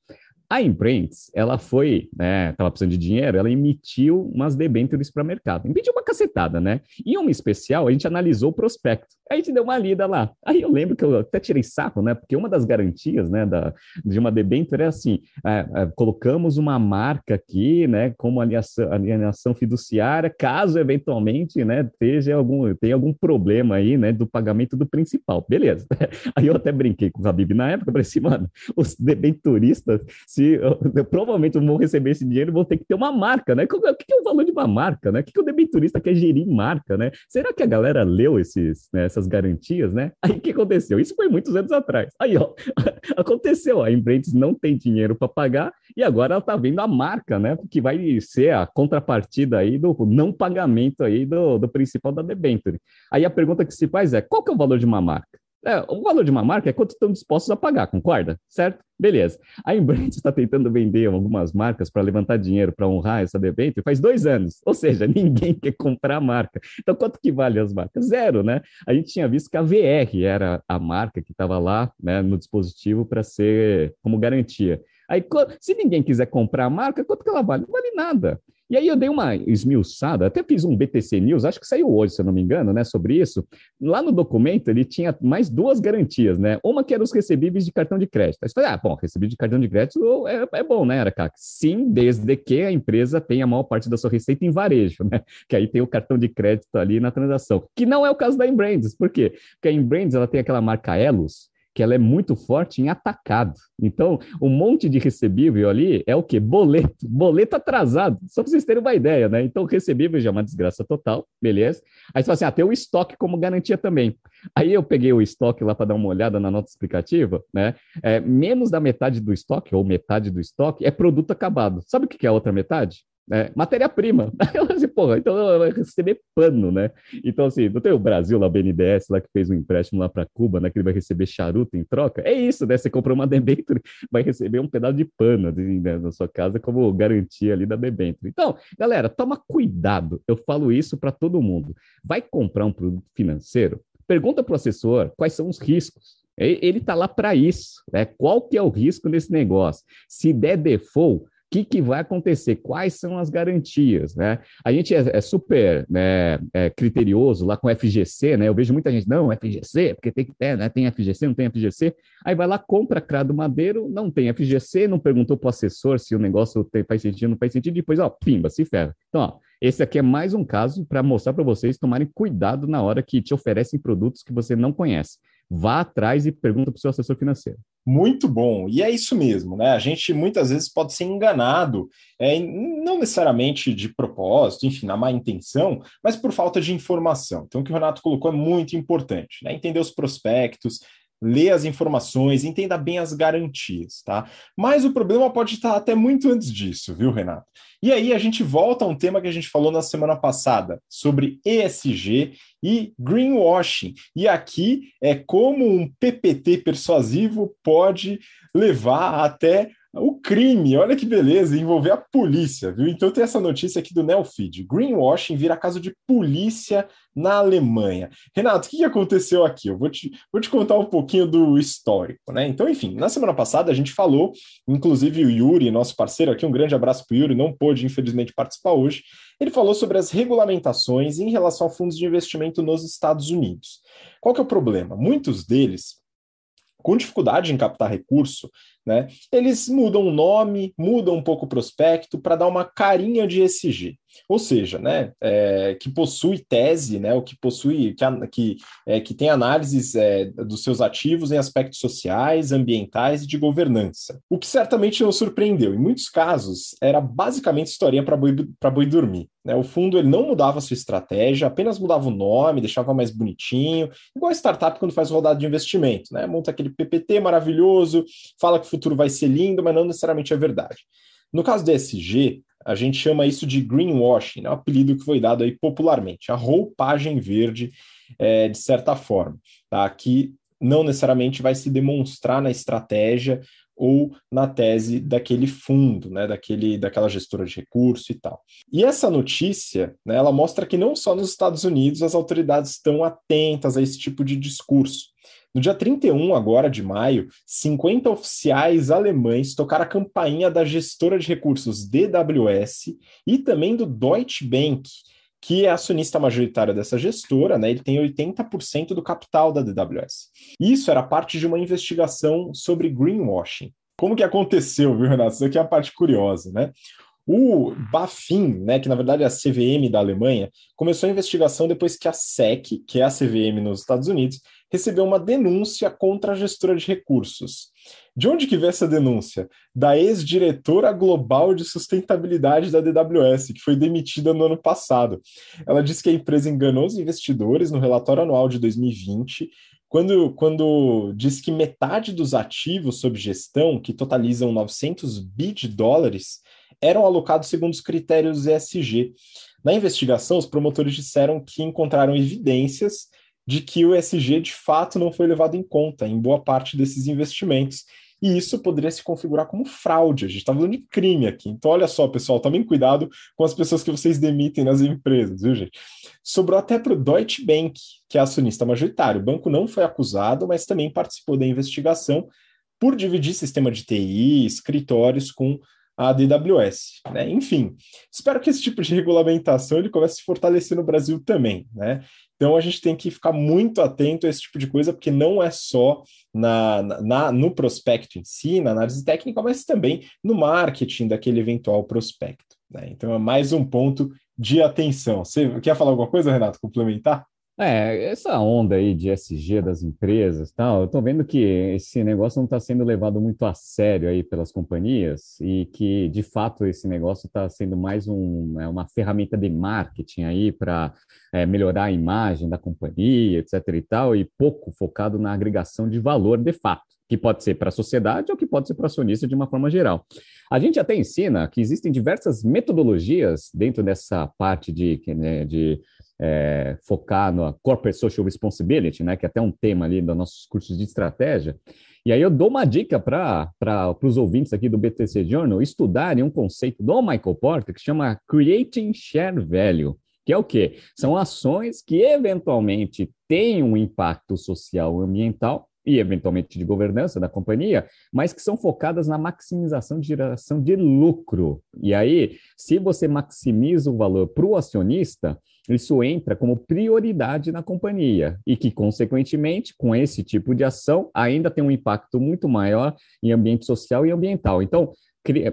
A Imprints, ela foi, né, tava precisando de dinheiro, ela emitiu umas debêntures para mercado. Emitiu uma cacetada, né? E uma especial, a gente analisou o prospecto. Aí a gente deu uma lida lá. Aí eu lembro que eu até tirei saco, né? Porque uma das garantias, né, da, de uma debênture é assim, é, é, colocamos uma marca aqui, né, como alienação, alienação fiduciária, caso eventualmente, né, esteja algum, tenha algum problema aí, né, do pagamento do principal. Beleza. Aí eu até brinquei com o Habib na época, falei assim, mano, os debenturistas se eu, provavelmente eu vou receber esse dinheiro, vou ter que ter uma marca, né? O que é o valor de uma marca, né? O que o debenturista quer gerir marca, né? Será que a galera leu esses, né, essas garantias, né? Aí o que aconteceu? Isso foi muitos anos atrás. Aí, ó, aconteceu, a Embrates não tem dinheiro para pagar e agora ela tá vendo a marca, né? Que vai ser a contrapartida aí do não pagamento aí do, do principal da debenture. Aí a pergunta que se faz é, qual que é o valor de uma marca? É, o valor de uma marca é quanto estão dispostos a pagar, concorda? Certo? Beleza. A Embrandt está tentando vender algumas marcas para levantar dinheiro para honrar essa debênture faz dois anos. Ou seja, ninguém quer comprar a marca. Então, quanto que vale as marcas? Zero, né? A gente tinha visto que a VR era a marca que estava lá né, no dispositivo para ser como garantia. Aí, se ninguém quiser comprar a marca, quanto que ela vale? Não vale nada. E aí eu dei uma esmiuçada, até fiz um BTC News, acho que saiu hoje, se eu não me engano, né, sobre isso. Lá no documento ele tinha mais duas garantias, né? Uma que era os recebíveis de cartão de crédito. Aí você falei, ah, bom, recebível de cartão de crédito é, é bom, né, Aracac? Sim, desde que a empresa tenha a maior parte da sua receita em varejo, né? Que aí tem o cartão de crédito ali na transação. Que não é o caso da Embrands. Por quê? Porque a Embrands, ela tem aquela marca Elos, que ela é muito forte em atacado. Então, um monte de recebível ali é o quê? Boleto, boleto atrasado, só para vocês terem uma ideia, né? Então, recebível já é uma desgraça total, beleza? Aí você fala assim, ah, tem o estoque como garantia também. Aí eu peguei o estoque lá para dar uma olhada na nota explicativa, né? É, menos da metade do estoque, ou metade do estoque, é produto acabado. Sabe o que é a outra metade? Né? Matéria-prima. Eu assim, porra, então vai receber pano, né? Então, assim, não tem o Brasil lá, o BNDES, lá que fez um empréstimo lá para Cuba, né? Que ele vai receber charuto em troca. É isso, né? Você comprou uma debenture, vai receber um pedaço de pano assim, né, na sua casa como garantia ali da debenture. Então, galera, toma cuidado. Eu falo isso para todo mundo. Vai comprar um produto financeiro? Pergunta para o assessor quais são os riscos. Ele está lá para isso. Né? Qual que é o risco desse negócio? Se der default, que, que vai acontecer, quais são as garantias, né? A gente é, é super né, é criterioso lá com FGC, né? Eu vejo muita gente, não, FGC, porque tem que ter, né? Tem FGC, não tem FGC. Aí vai lá, compra crado madeiro, não tem FGC, não perguntou para o assessor se o negócio tem, faz sentido, não faz sentido, depois, ó, pimba, se ferra. Então, ó, esse aqui é mais um caso para mostrar para vocês tomarem cuidado na hora que te oferecem produtos que você não conhece. Vá atrás e pergunta para o seu assessor financeiro. Muito bom, e é isso mesmo, né? A gente muitas vezes pode ser enganado, é, não necessariamente de propósito, enfim, na má intenção, mas por falta de informação. Então, o que o Renato colocou é muito importante, né? Entender os prospectos, lê as informações, entenda bem as garantias, tá? Mas o problema pode estar até muito antes disso, viu, Renato? E aí a gente volta a um tema que a gente falou na semana passada sobre ESG e greenwashing. E aqui é como um PPT persuasivo pode levar até o crime, olha que beleza, envolver a polícia, viu? Então tem essa notícia aqui do Nelfeed. Greenwashing vira caso de polícia na Alemanha. Renato, o que aconteceu aqui? Eu vou te, vou te contar um pouquinho do histórico, né? Então, enfim, na semana passada a gente falou, inclusive o Yuri, nosso parceiro aqui, um grande abraço para o Yuri, não pôde, infelizmente, participar hoje. Ele falou sobre as regulamentações em relação a fundos de investimento nos Estados Unidos. Qual que é o problema? Muitos deles com dificuldade em captar recurso, né, eles mudam o nome, mudam um pouco o prospecto para dar uma carinha de ESG. Ou seja, né, é, que possui tese, né, o que possui, que, que, é, que tem análises é, dos seus ativos em aspectos sociais, ambientais e de governança. O que certamente não surpreendeu. Em muitos casos, era basicamente historinha para boi, boi dormir. Né? O fundo ele não mudava a sua estratégia, apenas mudava o nome, deixava mais bonitinho, igual a startup quando faz rodada de investimento. Né? Monta aquele PPT maravilhoso, fala que o futuro vai ser lindo, mas não necessariamente é verdade. No caso do ESG, a gente chama isso de greenwashing, é um apelido que foi dado aí popularmente, a roupagem verde, é, de certa forma, tá? que não necessariamente vai se demonstrar na estratégia ou na tese daquele fundo, né, daquele, daquela gestora de recurso e tal. E essa notícia, né, ela mostra que não só nos Estados Unidos as autoridades estão atentas a esse tipo de discurso. No dia 31 agora de maio, 50 oficiais alemães tocaram a campainha da gestora de recursos DWS e também do Deutsche Bank, que é acionista majoritário dessa gestora, né? Ele tem 80% do capital da DWS. Isso era parte de uma investigação sobre greenwashing. Como que aconteceu, viu, Renato? Isso aqui é a parte curiosa, né? O BaFin, né, que na verdade é a CVM da Alemanha, começou a investigação depois que a SEC, que é a CVM nos Estados Unidos, recebeu uma denúncia contra a gestora de recursos. De onde que veio essa denúncia? Da ex-diretora global de sustentabilidade da DWS, que foi demitida no ano passado. Ela disse que a empresa enganou os investidores no relatório anual de 2020, quando, quando diz que metade dos ativos sob gestão, que totalizam 900 bi de dólares, eram alocados segundo os critérios ESG. Na investigação, os promotores disseram que encontraram evidências de que o ESG de fato não foi levado em conta em boa parte desses investimentos. E isso poderia se configurar como fraude. A gente está falando de crime aqui. Então, olha só, pessoal, tomem cuidado com as pessoas que vocês demitem nas empresas, viu, gente? Sobrou até para o Deutsche Bank, que é acionista majoritário. O banco não foi acusado, mas também participou da investigação por dividir sistema de TI, escritórios com a DWS. Né? Enfim, espero que esse tipo de regulamentação ele comece a se fortalecer no Brasil também. Né? Então a gente tem que ficar muito atento a esse tipo de coisa, porque não é só na, na, no prospecto em si, na análise técnica, mas também no marketing daquele eventual prospecto. Né? Então é mais um ponto de atenção. Você quer falar alguma coisa, Renato, complementar? É, essa onda aí de SG das empresas, tal, eu estou vendo que esse negócio não está sendo levado muito a sério aí pelas companhias e que, de fato, esse negócio está sendo mais um, é uma ferramenta de marketing aí para é, melhorar a imagem da companhia, etc e tal, e pouco focado na agregação de valor de fato, que pode ser para a sociedade ou que pode ser para o acionista de uma forma geral. A gente até ensina que existem diversas metodologias dentro dessa parte de, né, de é, focar no Corporate Social Responsibility, né, que é até um tema ali dos nossos cursos de estratégia. E aí eu dou uma dica para os ouvintes aqui do BTC Journal estudarem um conceito do Michael Porter que chama Creating Share Value, que é o quê? São ações que eventualmente têm um impacto social e ambiental e eventualmente de governança da companhia, mas que são focadas na maximização de geração de lucro. E aí, se você maximiza o valor para o acionista, isso entra como prioridade na companhia e que, consequentemente, com esse tipo de ação, ainda tem um impacto muito maior em ambiente social e ambiental. Então,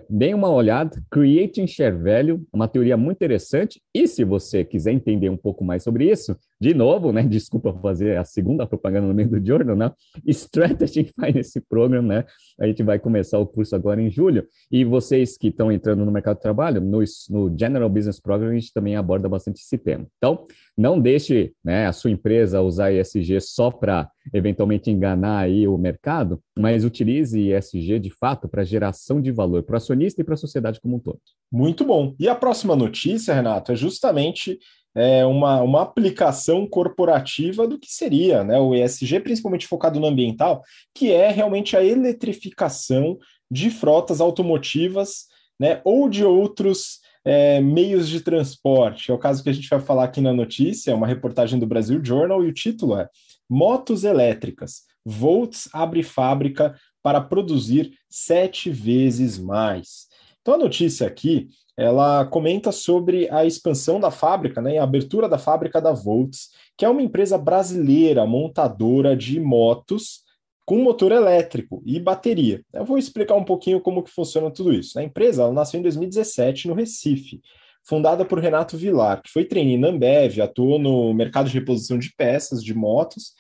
deem uma olhada, Creating Share Value, uma teoria muito interessante. E se você quiser entender um pouco mais sobre isso, de novo, né? Desculpa fazer a segunda propaganda no meio do journal, né? Strategy Finance Program, né? A gente vai começar o curso agora em julho. E vocês que estão entrando no mercado de trabalho, no, no General Business Program, a gente também aborda bastante esse tema. Então, não deixe né, a sua empresa usar ESG só para eventualmente enganar aí o mercado, mas utilize ESG de fato para geração de valor para o acionista e para a sociedade como um todo. Muito bom. E a próxima notícia, Renato, é justamente é, uma, uma aplicação corporativa do que seria né, o ESG, principalmente focado no ambiental, que é realmente a eletrificação de frotas automotivas né, ou de outros é, meios de transporte. É o caso que a gente vai falar aqui na notícia, é uma reportagem do Brasil Journal, e o título é Motos elétricas. Volts abre fábrica para produzir sete vezes mais. Então a notícia aqui, ela comenta sobre a expansão da fábrica, né, a abertura da fábrica da Volts, que é uma empresa brasileira montadora de motos com motor elétrico e bateria. Eu vou explicar um pouquinho como que funciona tudo isso. A empresa nasceu em 2017 no Recife, fundada por Renato Vilar, que foi trainee na Ambev, atuou no mercado de reposição de peças de motos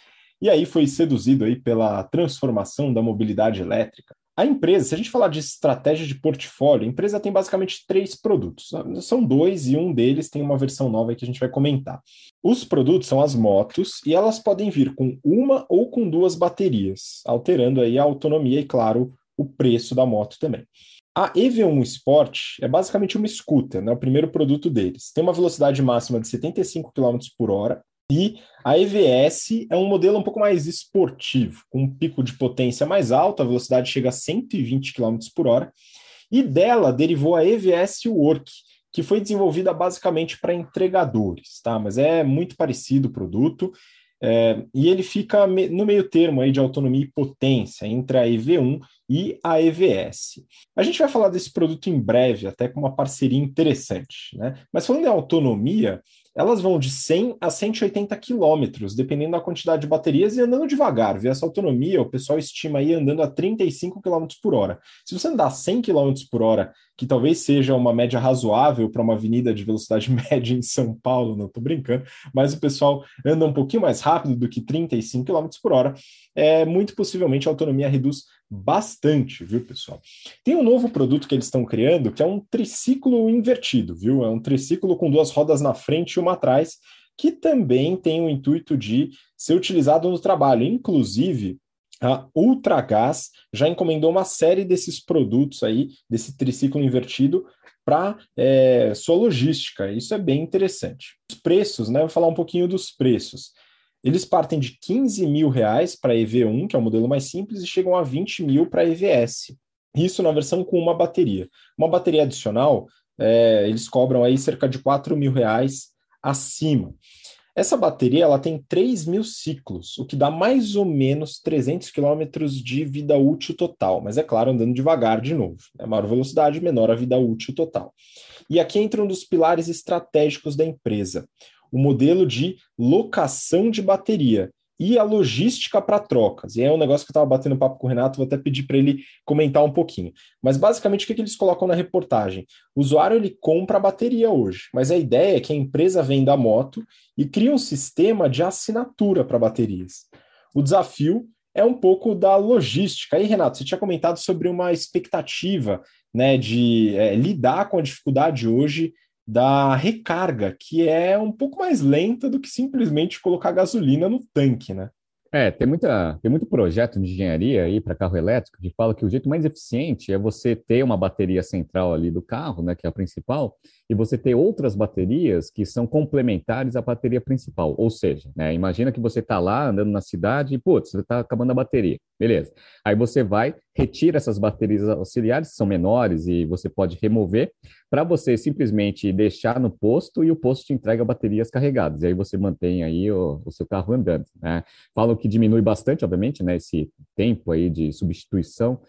e aí foi seduzido aí pela transformação da mobilidade elétrica. A empresa, se a gente falar de estratégia de portfólio, a empresa tem basicamente três produtos. São dois e um deles tem uma versão nova que a gente vai comentar. Os produtos são as motos e elas podem vir com uma ou com duas baterias, alterando aí a autonomia e, claro, o preço da moto também. A EV1 Sport é basicamente uma scooter, né, o primeiro produto deles. Tem uma velocidade máxima de 75 km por hora e a EVS é um modelo um pouco mais esportivo, com um pico de potência mais alto, a velocidade chega a 120 km por hora, e dela derivou a EVS Work, que foi desenvolvida basicamente para entregadores, tá? Mas é muito parecido o produto, é, e ele fica no meio termo aí de autonomia e potência entre a EV1 e a EVS. A gente vai falar desse produto em breve, até com uma parceria interessante, né? Mas falando em autonomia, elas vão de 100 a 180 quilômetros, dependendo da quantidade de baterias e andando devagar. Vê essa autonomia, o pessoal estima aí andando a 35 km por hora. Se você andar 100 km por hora, que talvez seja uma média razoável para uma avenida de velocidade média em São Paulo, não estou brincando, mas o pessoal anda um pouquinho mais rápido do que 35 km por hora, é, muito possivelmente a autonomia reduz bastante, viu, pessoal? Tem um novo produto que eles estão criando que é um triciclo invertido, viu? É um triciclo com duas rodas na frente e uma atrás, que também tem o intuito de ser utilizado no trabalho. Inclusive, a Ultragás já encomendou uma série desses produtos aí, desse triciclo invertido, para é, sua logística. Isso é bem interessante. Os preços, né? Vou falar um pouquinho dos preços. Eles partem de 15 mil reais para EV1, que é o modelo mais simples, e chegam a 20 mil para EVS. Isso na versão com uma bateria. Uma bateria adicional, é, eles cobram aí cerca de 4 mil reais acima. Essa bateria ela tem 3 mil ciclos, o que dá mais ou menos 300 quilômetros de vida útil total, mas é claro, andando devagar de novo. É maior velocidade, menor a vida útil total. E aqui entra um dos pilares estratégicos da empresa, o modelo de locação de bateria e a logística para trocas. E é um negócio que eu estava batendo papo com o Renato, vou até pedir para ele comentar um pouquinho. Mas basicamente o que, que eles colocam na reportagem? O usuário ele compra a bateria hoje, mas a ideia é que a empresa venda a moto e cria um sistema de assinatura para baterias. O desafio é um pouco da logística. Aí, Renato, você tinha comentado sobre uma expectativa né, de é, lidar com a dificuldade hoje da recarga, que é um pouco mais lenta do que simplesmente colocar gasolina no tanque, né? É, tem, muita, tem muito projeto de engenharia aí para carro elétrico que fala que o jeito mais eficiente é você ter uma bateria central ali do carro, né, que é a principal, e você ter outras baterias que são complementares à bateria principal. Ou seja, né, imagina que você está lá andando na cidade e, putz, você está acabando a bateria. Beleza. Aí você vai, retira essas baterias auxiliares, que são menores e você pode remover, para você simplesmente deixar no posto e o posto te entrega baterias carregadas. E aí você mantém aí o, o seu carro andando. Né? Falam que diminui bastante, obviamente, né, esse tempo aí de substituição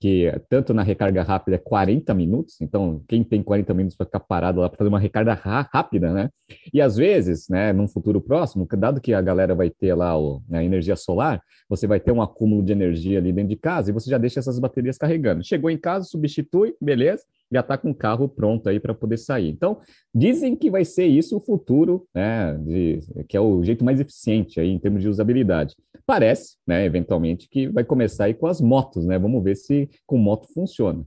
que tanto na recarga rápida é 40 minutos, então quem tem 40 minutos para ficar parado lá para fazer uma recarga rápida, né? E às vezes, né, num futuro próximo, dado que a galera vai ter lá o, a energia solar, você vai ter um acúmulo de energia ali dentro de casa e você já deixa essas baterias carregando. Chegou em casa, substitui, beleza? Já está com o carro pronto aí para poder sair. Então, dizem que vai ser isso o futuro, né, de, que é o jeito mais eficiente aí em termos de usabilidade. Parece, né, eventualmente, que vai começar aí com as motos, né? Vamos ver se com moto funciona.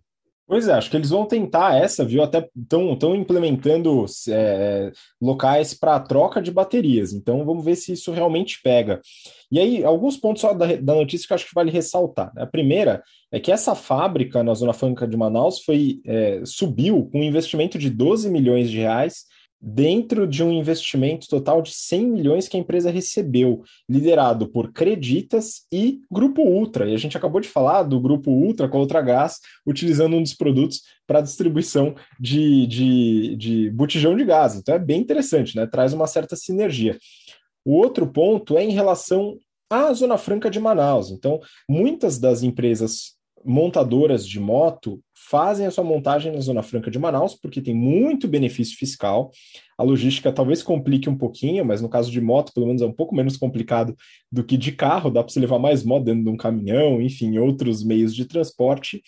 Pois é, acho que eles vão tentar essa, viu? Até estão implementando é, locais para troca de baterias. Então vamos ver se isso realmente pega. E aí, alguns pontos só da, da notícia que acho que vale ressaltar. A primeira é que essa fábrica na Zona Franca de Manaus foi é, subiu com um investimento de 12 milhões de reais dentro de um investimento total de 100 milhões que a empresa recebeu, liderado por Creditas e Grupo Ultra. E a gente acabou de falar do Grupo Ultra com a Ultragás, utilizando um dos produtos para distribuição de, de, de botijão de gás. Então é bem interessante, né? traz uma certa sinergia. O outro ponto é em relação à Zona Franca de Manaus. Então, muitas das empresas montadoras de moto fazem a sua montagem na Zona Franca de Manaus, porque tem muito benefício fiscal. A logística talvez complique um pouquinho, mas no caso de moto, pelo menos é um pouco menos complicado do que de carro, dá para você levar mais moto dentro de um caminhão, enfim, outros meios de transporte.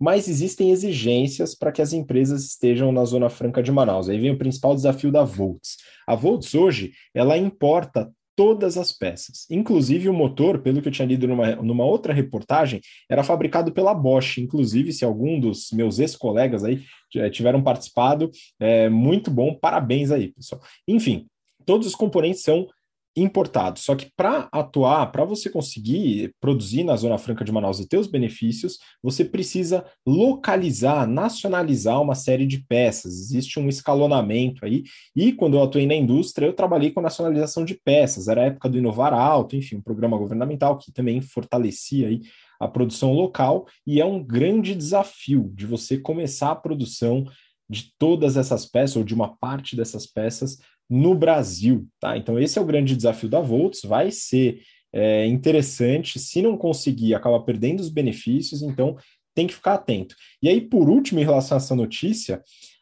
Mas existem exigências para que as empresas estejam na Zona Franca de Manaus. Aí vem o principal desafio da Volts. A Volts hoje, ela importa todas as peças. Inclusive o motor, pelo que eu tinha lido numa, numa outra reportagem, era fabricado pela Bosch. Inclusive, se algum dos meus ex-colegas aí eh, tiveram participado, é muito bom, parabéns aí, pessoal. Enfim, todos os componentes são importado. Só que para atuar, para você conseguir produzir na Zona Franca de Manaus e ter os benefícios, você precisa localizar, nacionalizar uma série de peças. Existe um escalonamento aí. E quando eu atuei na indústria, eu trabalhei com nacionalização de peças. Era a época do Inovar Alto, enfim, um programa governamental que também fortalecia aí a produção local. E é um grande desafio de você começar a produção de todas essas peças ou de uma parte dessas peças no Brasil, tá? Então esse é o grande desafio da Volts, vai ser é, interessante, se não conseguir, acaba perdendo os benefícios, então tem que ficar atento. E aí, por último, em relação a essa notícia,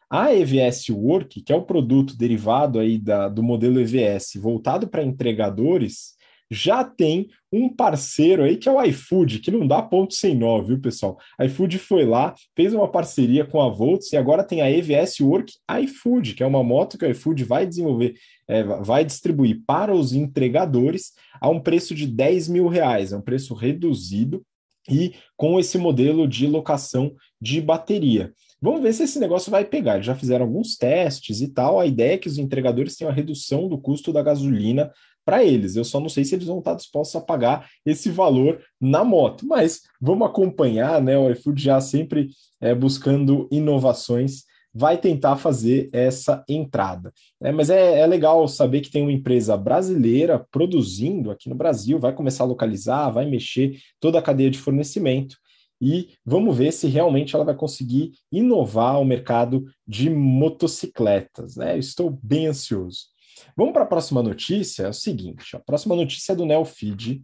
a EVS Work, que é o produto derivado aí da, do modelo EVS voltado para entregadores, já tem um parceiro aí que é o iFood, que não dá ponto sem nó, viu, pessoal? A iFood foi lá, fez uma parceria com a Volts e agora tem a EVS Work iFood, que é uma moto que a iFood vai desenvolver, é, vai distribuir para os entregadores a um preço de 10 mil reais, é um preço reduzido e com esse modelo de locação de bateria. Vamos ver se esse negócio vai pegar. Eles já fizeram alguns testes e tal. A ideia é que os entregadores tenham a redução do custo da gasolina para eles. Eu só não sei se eles vão estar dispostos a pagar esse valor na moto, mas vamos acompanhar, né? O iFood já sempre é, buscando inovações, vai tentar fazer essa entrada. É, mas é, é legal saber que tem uma empresa brasileira produzindo aqui no Brasil, vai começar a localizar, vai mexer toda a cadeia de fornecimento. E vamos ver se realmente ela vai conseguir inovar o mercado de motocicletas. Né? estou bem ansioso. Vamos para a próxima notícia. É o seguinte: a próxima notícia é do Neofeed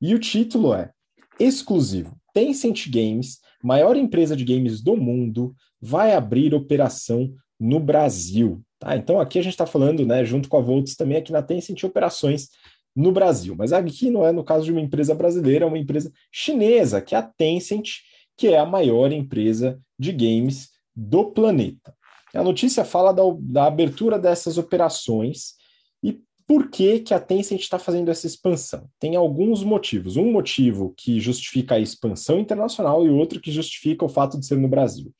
e o título é exclusivo. Tencent Games, maior empresa de games do mundo, vai abrir operação no Brasil. Tá? Então aqui a gente está falando, né, junto com a Volts também aqui na Tencent operações no Brasil. Mas aqui não é no caso de uma empresa brasileira, é uma empresa chinesa, que é a Tencent, que é a maior empresa de games do planeta. A notícia fala da, da abertura dessas operações por que, que a Tencent está fazendo essa expansão? Tem alguns motivos. Um motivo que justifica a expansão internacional e outro que justifica o fato de ser no Brasil.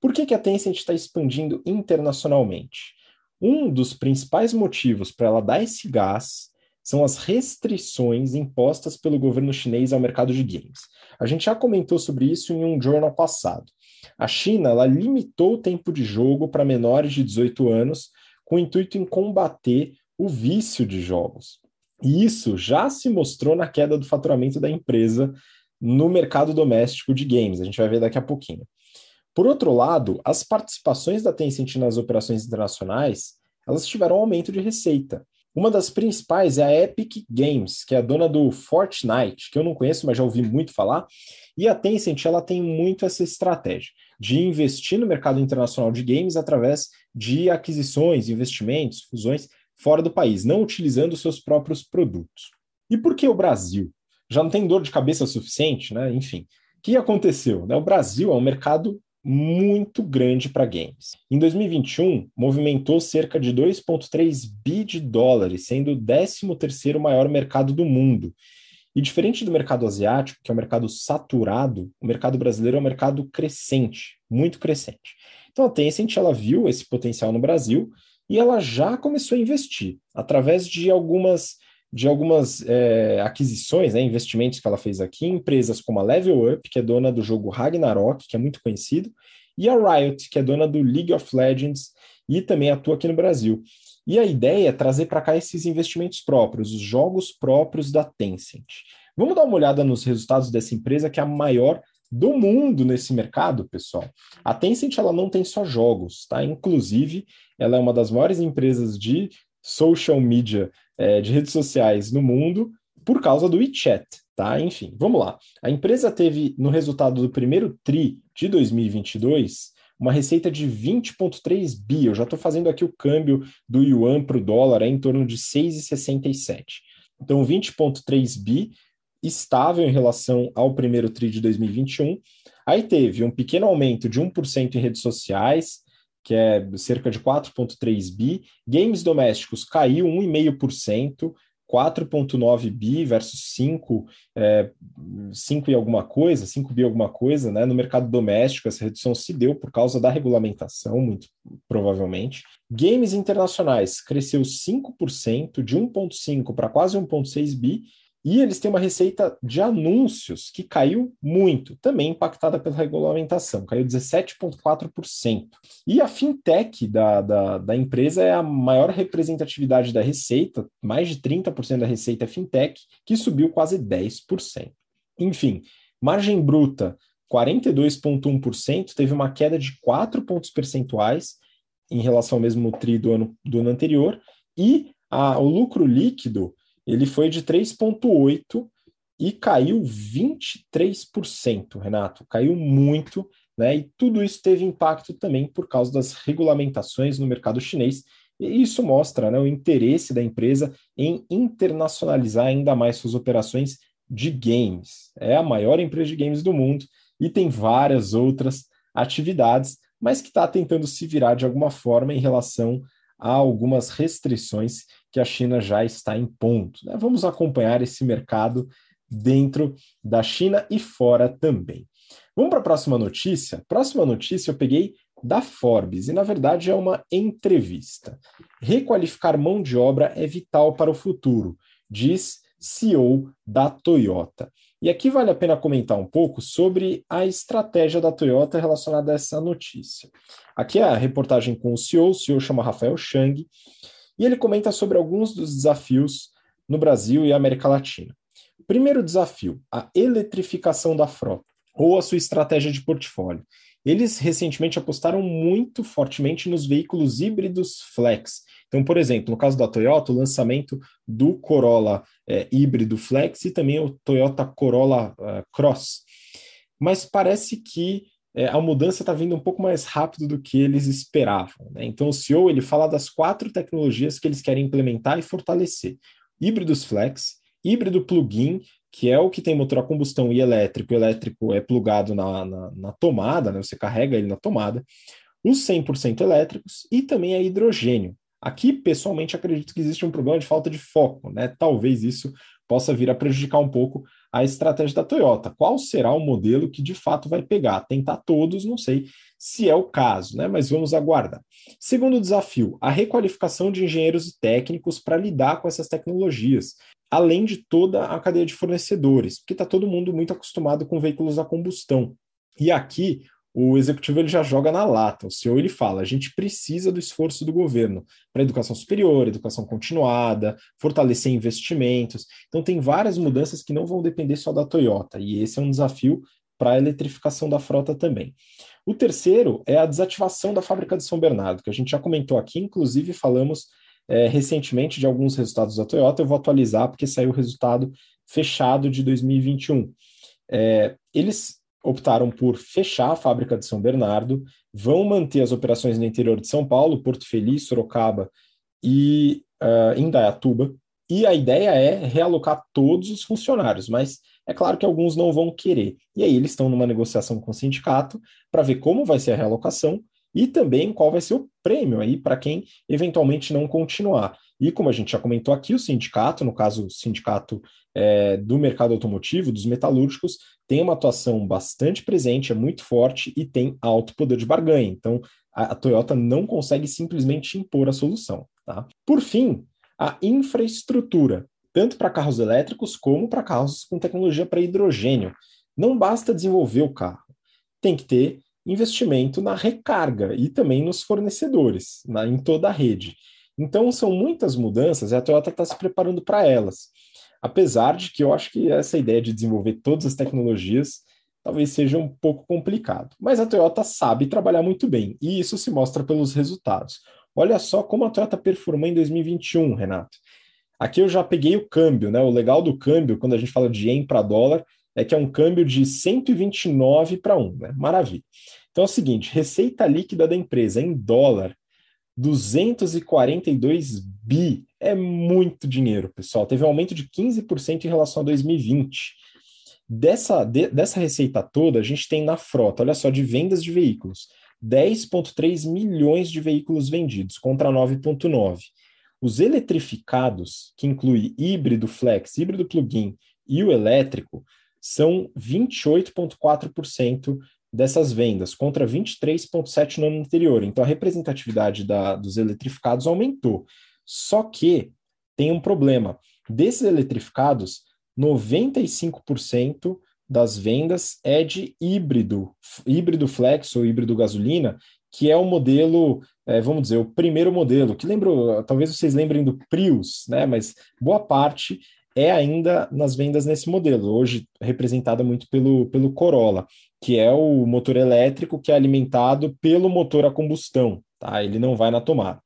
Por que, que a Tencent está expandindo internacionalmente? Um dos principais motivos para ela dar esse gás são as restrições impostas pelo governo chinês ao mercado de games. A gente já comentou sobre isso em um jornal passado. A China ela limitou o tempo de jogo para menores de 18 anos, com o intuito em combater o vício de jogos. E isso já se mostrou na queda do faturamento da empresa no mercado doméstico de games. A gente vai ver daqui a pouquinho. Por outro lado, as participações da Tencent nas operações internacionais, elas tiveram um aumento de receita. Uma das principais é a Epic Games, que é a dona do Fortnite, que eu não conheço, mas já ouvi muito falar. E a Tencent ela tem muito essa estratégia de investir no mercado internacional de games através de aquisições, investimentos, fusões fora do país, não utilizando seus próprios produtos. E por que o Brasil? Já não tem dor de cabeça suficiente, né? Enfim, o que aconteceu? Né? O Brasil é um mercado muito grande para games. Em 2021, movimentou cerca de 2,3 bi de dólares, sendo o 13º maior mercado do mundo. E diferente do mercado asiático, que é um mercado saturado, o mercado brasileiro é um mercado crescente, muito crescente. Então a Tencent ela viu esse potencial no Brasil e ela já começou a investir através de algumas de algumas é, aquisições, né, investimentos que ela fez aqui, empresas como a Level Up, que é dona do jogo Ragnarok, que é muito conhecido, e a Riot, que é dona do League of Legends e também atua aqui no Brasil. E a ideia é trazer para cá esses investimentos próprios, os jogos próprios da Tencent. Vamos dar uma olhada nos resultados dessa empresa, que é a maior do mundo nesse mercado, pessoal. A Tencent ela não tem só jogos, tá? Inclusive, ela é uma das maiores empresas de social media é, de redes sociais no mundo por causa do WeChat, tá? Enfim, vamos lá. A empresa teve, no resultado do primeiro TRI de 2022, uma receita de 20,3 bi. Eu já estou fazendo aqui o câmbio do yuan para o dólar, é em torno de 6,67. Então, 20,3 bi, estável em relação ao primeiro TRI de 2021. Aí teve um pequeno aumento de 1% em redes sociais, que é cerca de 4,3 bi. Games domésticos caiu 1,5%, 4,9 bi versus 5, é, 5 e alguma coisa, 5 bi alguma coisa, né? No mercado doméstico, essa redução se deu por causa da regulamentação, muito provavelmente. Games internacionais cresceu 5%, de 1,5 para quase 1,6 bi, e eles têm uma receita de anúncios que caiu muito, também impactada pela regulamentação, caiu 17,4%. E a fintech da, da, da, empresa é a maior representatividade da receita, mais de 30% da receita é fintech, que subiu quase 10%. Enfim, margem bruta 42,1%, teve uma queda de 4 pontos percentuais em relação ao mesmo TRI do ano, do ano anterior, e a, o lucro líquido ele foi de 3,8% e caiu 23%, Renato. Caiu muito, né? E tudo isso teve impacto também por causa das regulamentações no mercado chinês. E isso mostra né, o interesse da empresa em internacionalizar ainda mais suas operações de games. É a maior empresa de games do mundo e tem várias outras atividades, mas que está tentando se virar de alguma forma em relação a algumas restrições que a China já está em ponto. Né? Vamos acompanhar esse mercado dentro da China e fora também. Vamos para a próxima notícia? Próxima notícia eu peguei da Forbes e, na verdade, é uma entrevista. Requalificar mão de obra é vital para o futuro, diz CEO da Toyota. E aqui vale a pena comentar um pouco sobre a estratégia da Toyota relacionada a essa notícia. Aqui é a reportagem com o CEO, o CEO chama Rafael Chang, e ele comenta sobre alguns dos desafios no Brasil e América Latina. Primeiro desafio, a eletrificação da frota, ou a sua estratégia de portfólio. Eles recentemente apostaram muito fortemente nos veículos híbridos flex. Então, por exemplo, no caso da Toyota, o lançamento do Corolla é, híbrido flex e também o Toyota Corolla uh, Cross. Mas parece que é, a mudança está vindo um pouco mais rápido do que eles esperavam. Né? Então, o CEO ele fala das quatro tecnologias que eles querem implementar e fortalecer: híbridos flex, híbrido plug-in, que é o que tem motor a combustão e elétrico, o elétrico é plugado na, na, na tomada, né? você carrega ele na tomada, os 100% elétricos e também a hidrogênio. Aqui, pessoalmente, acredito que existe um problema de falta de foco, né? Talvez isso possa vir a prejudicar um pouco a estratégia da Toyota. Qual será o modelo que de fato vai pegar? Tentar todos, não sei se é o caso, né? Mas vamos aguardar. Segundo desafio, a requalificação de engenheiros e técnicos para lidar com essas tecnologias, além de toda a cadeia de fornecedores, porque está todo mundo muito acostumado com veículos a combustão. E aqui o executivo ele já joga na lata. O CEO ele fala: a gente precisa do esforço do governo para educação superior, educação continuada, fortalecer investimentos. Então tem várias mudanças que não vão depender só da Toyota, e esse é um desafio para a eletrificação da frota também. O terceiro é a desativação da fábrica de São Bernardo, que a gente já comentou aqui, inclusive falamos é, recentemente de alguns resultados da Toyota. Eu vou atualizar porque saiu o resultado fechado de 2021. É, eles optaram por fechar a fábrica de São Bernardo, vão manter as operações no interior de São Paulo, Porto Feliz, Sorocaba e uh, Indaiatuba. E a ideia é realocar todos os funcionários, mas é claro que alguns não vão querer. E aí eles estão numa negociação com o sindicato para ver como vai ser a realocação e também qual vai ser o prêmio aí para quem eventualmente não continuar. E como a gente já comentou aqui, o sindicato, no caso o sindicato é, do mercado automotivo, dos metalúrgicos, tem uma atuação bastante presente, é muito forte e tem alto poder de barganha. Então a, a Toyota não consegue simplesmente impor a solução. Tá? Por fim, a infraestrutura, tanto para carros elétricos como para carros com tecnologia para hidrogênio. Não basta desenvolver o carro, tem que ter investimento na recarga e também nos fornecedores, na, em toda a rede. Então, são muitas mudanças e a Toyota está se preparando para elas. Apesar de que eu acho que essa ideia de desenvolver todas as tecnologias talvez seja um pouco complicado. Mas a Toyota sabe trabalhar muito bem e isso se mostra pelos resultados. Olha só como a Toyota performou em 2021, Renato. Aqui eu já peguei o câmbio, né? O legal do câmbio, quando a gente fala de yen para dólar, é que é um câmbio de 129 para 1, né? Maravilha. Então é o seguinte, receita líquida da empresa em dólar, 242 bi. É muito dinheiro, pessoal. Teve um aumento de 15% em relação a 2020. Dessa, de, dessa receita toda, a gente tem na frota, olha só, de vendas de veículos, 10,3 milhões de veículos vendidos contra 9,9. Os eletrificados, que inclui híbrido flex, híbrido plug-in e o elétrico, são 28,4% dessas vendas, contra 23,7% no ano anterior. Então, a representatividade da, dos eletrificados aumentou. Só que tem um problema. Desses eletrificados, 95% das vendas é de híbrido, híbrido flex ou híbrido gasolina, que é o modelo, é, vamos dizer, o primeiro modelo, que lembro, talvez vocês lembrem do Prius, né? Mas boa parte é ainda nas vendas nesse modelo, hoje representada muito pelo, pelo Corolla, que é o motor elétrico que é alimentado pelo motor a combustão, tá? Ele não vai na tomada.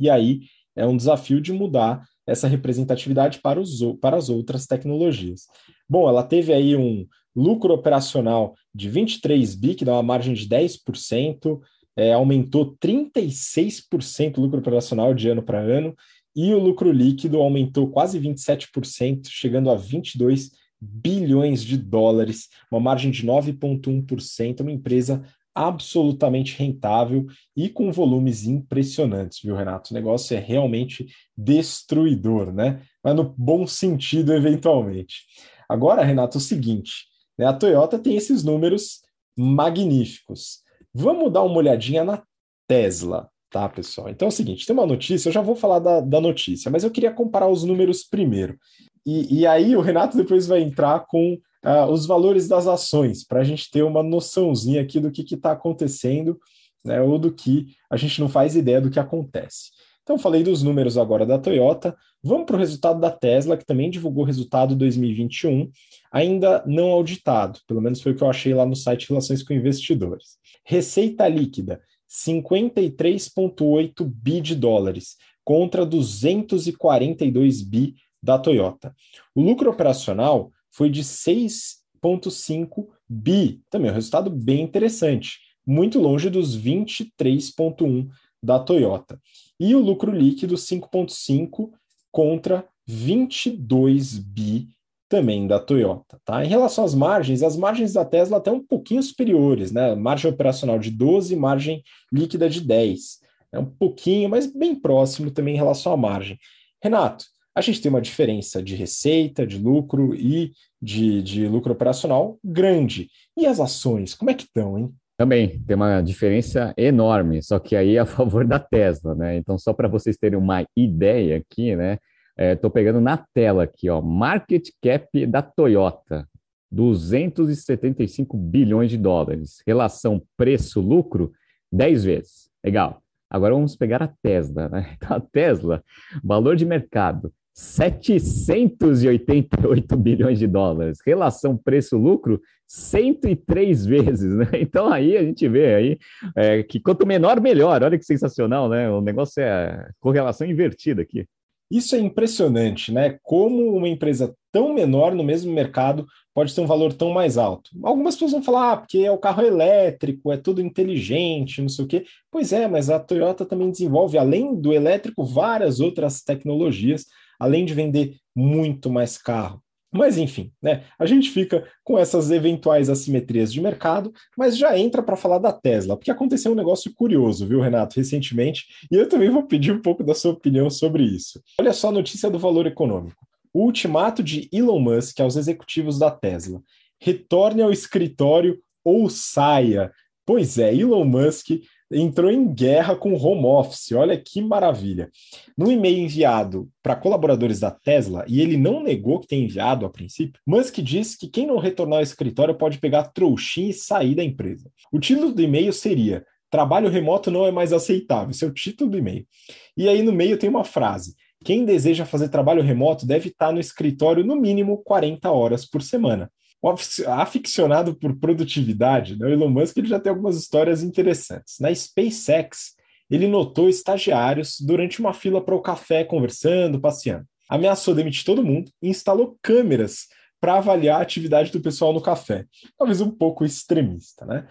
E aí é um desafio de mudar essa representatividade para, os, para as outras tecnologias. Bom, ela teve aí um lucro operacional de 23 bi, que dá uma margem de 10%, é, aumentou 36% o lucro operacional de ano para ano, e o lucro líquido aumentou quase 27%, chegando a 22 bilhões de dólares, uma margem de 9,1%, uma empresa absolutamente rentável e com volumes impressionantes, viu, Renato? O negócio é realmente destruidor, né? Mas no bom sentido, eventualmente. Agora, Renato, é o seguinte: né? a Toyota tem esses números magníficos. Vamos dar uma olhadinha na Tesla. Tá, pessoal? Então é o seguinte: tem uma notícia, eu já vou falar da, da notícia, mas eu queria comparar os números primeiro. E, e aí o Renato depois vai entrar com uh, os valores das ações, para a gente ter uma noçãozinha aqui do que está acontecendo, né, ou do que a gente não faz ideia do que acontece. Então, falei dos números agora da Toyota. Vamos para o resultado da Tesla, que também divulgou o resultado 2021, ainda não auditado, pelo menos foi o que eu achei lá no site Relações com Investidores. Receita líquida 53,8 bi de dólares contra 242 bi da Toyota. O lucro operacional foi de 6,5 bi, também um resultado bem interessante, muito longe dos 23,1 da Toyota. E o lucro líquido 5,5 contra 22 bi também da Toyota. Tá? Em relação às margens, as margens da Tesla até um pouquinho superiores, né? Margem operacional de 12, margem líquida de 10. É um pouquinho, mas bem próximo também em relação à margem. Renato, a gente tem uma diferença de receita, de lucro e de, de lucro operacional grande. E as ações, como é que estão, hein? Também tem uma diferença enorme, só que aí é a favor da Tesla, né? Então, só para vocês terem uma ideia aqui, né? Estou é, pegando na tela aqui, ó, market cap da Toyota. 275 bilhões de dólares. Relação preço-lucro, 10 vezes. Legal. Agora vamos pegar a Tesla, né? Então, a Tesla, valor de mercado, 788 bilhões de dólares. Relação preço-lucro, 103 vezes, né? Então aí a gente vê aí é, que quanto menor, melhor. Olha que sensacional, né? O negócio é correlação invertida aqui. Isso é impressionante, né? Como uma empresa tão menor no mesmo mercado pode ter um valor tão mais alto. Algumas pessoas vão falar, ah, porque é o carro elétrico, é tudo inteligente, não sei o quê. Pois é, mas a Toyota também desenvolve, além do elétrico, várias outras tecnologias, além de vender muito mais carro. Mas enfim, né? A gente fica com essas eventuais assimetrias de mercado, mas já entra para falar da Tesla, porque aconteceu um negócio curioso, viu, Renato, recentemente, e eu também vou pedir um pouco da sua opinião sobre isso. Olha só a notícia do valor econômico. O ultimato de Elon Musk aos executivos da Tesla: retorne ao escritório ou saia. Pois é, Elon Musk entrou em guerra com o home office. Olha que maravilha. No e-mail enviado para colaboradores da Tesla, e ele não negou que tem enviado a princípio, Musk disse que quem não retornar ao escritório pode pegar trouxinha e sair da empresa. O título do e-mail seria: Trabalho remoto não é mais aceitável. Esse é o título do e-mail. E aí no meio tem uma frase: Quem deseja fazer trabalho remoto deve estar no escritório no mínimo 40 horas por semana aficionado por produtividade, né? o Elon Musk ele já tem algumas histórias interessantes. Na SpaceX, ele notou estagiários durante uma fila para o café, conversando, passeando. Ameaçou demitir todo mundo e instalou câmeras para avaliar a atividade do pessoal no café. Talvez um pouco extremista, né?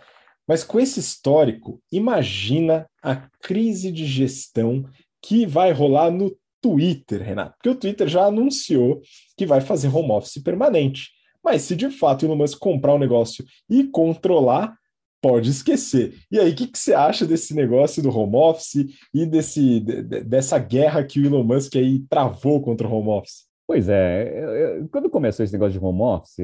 Mas com esse histórico, imagina a crise de gestão que vai rolar no Twitter, Renato. Porque o Twitter já anunciou que vai fazer home office permanente. Mas se de fato o Elon Musk comprar o um negócio e controlar, pode esquecer. E aí, o que, que, você acha desse negócio do home office e desse, de, dessa guerra que o Elon Musk aí travou contra o home office? Pois é, eu, eu, quando começou esse negócio de home office,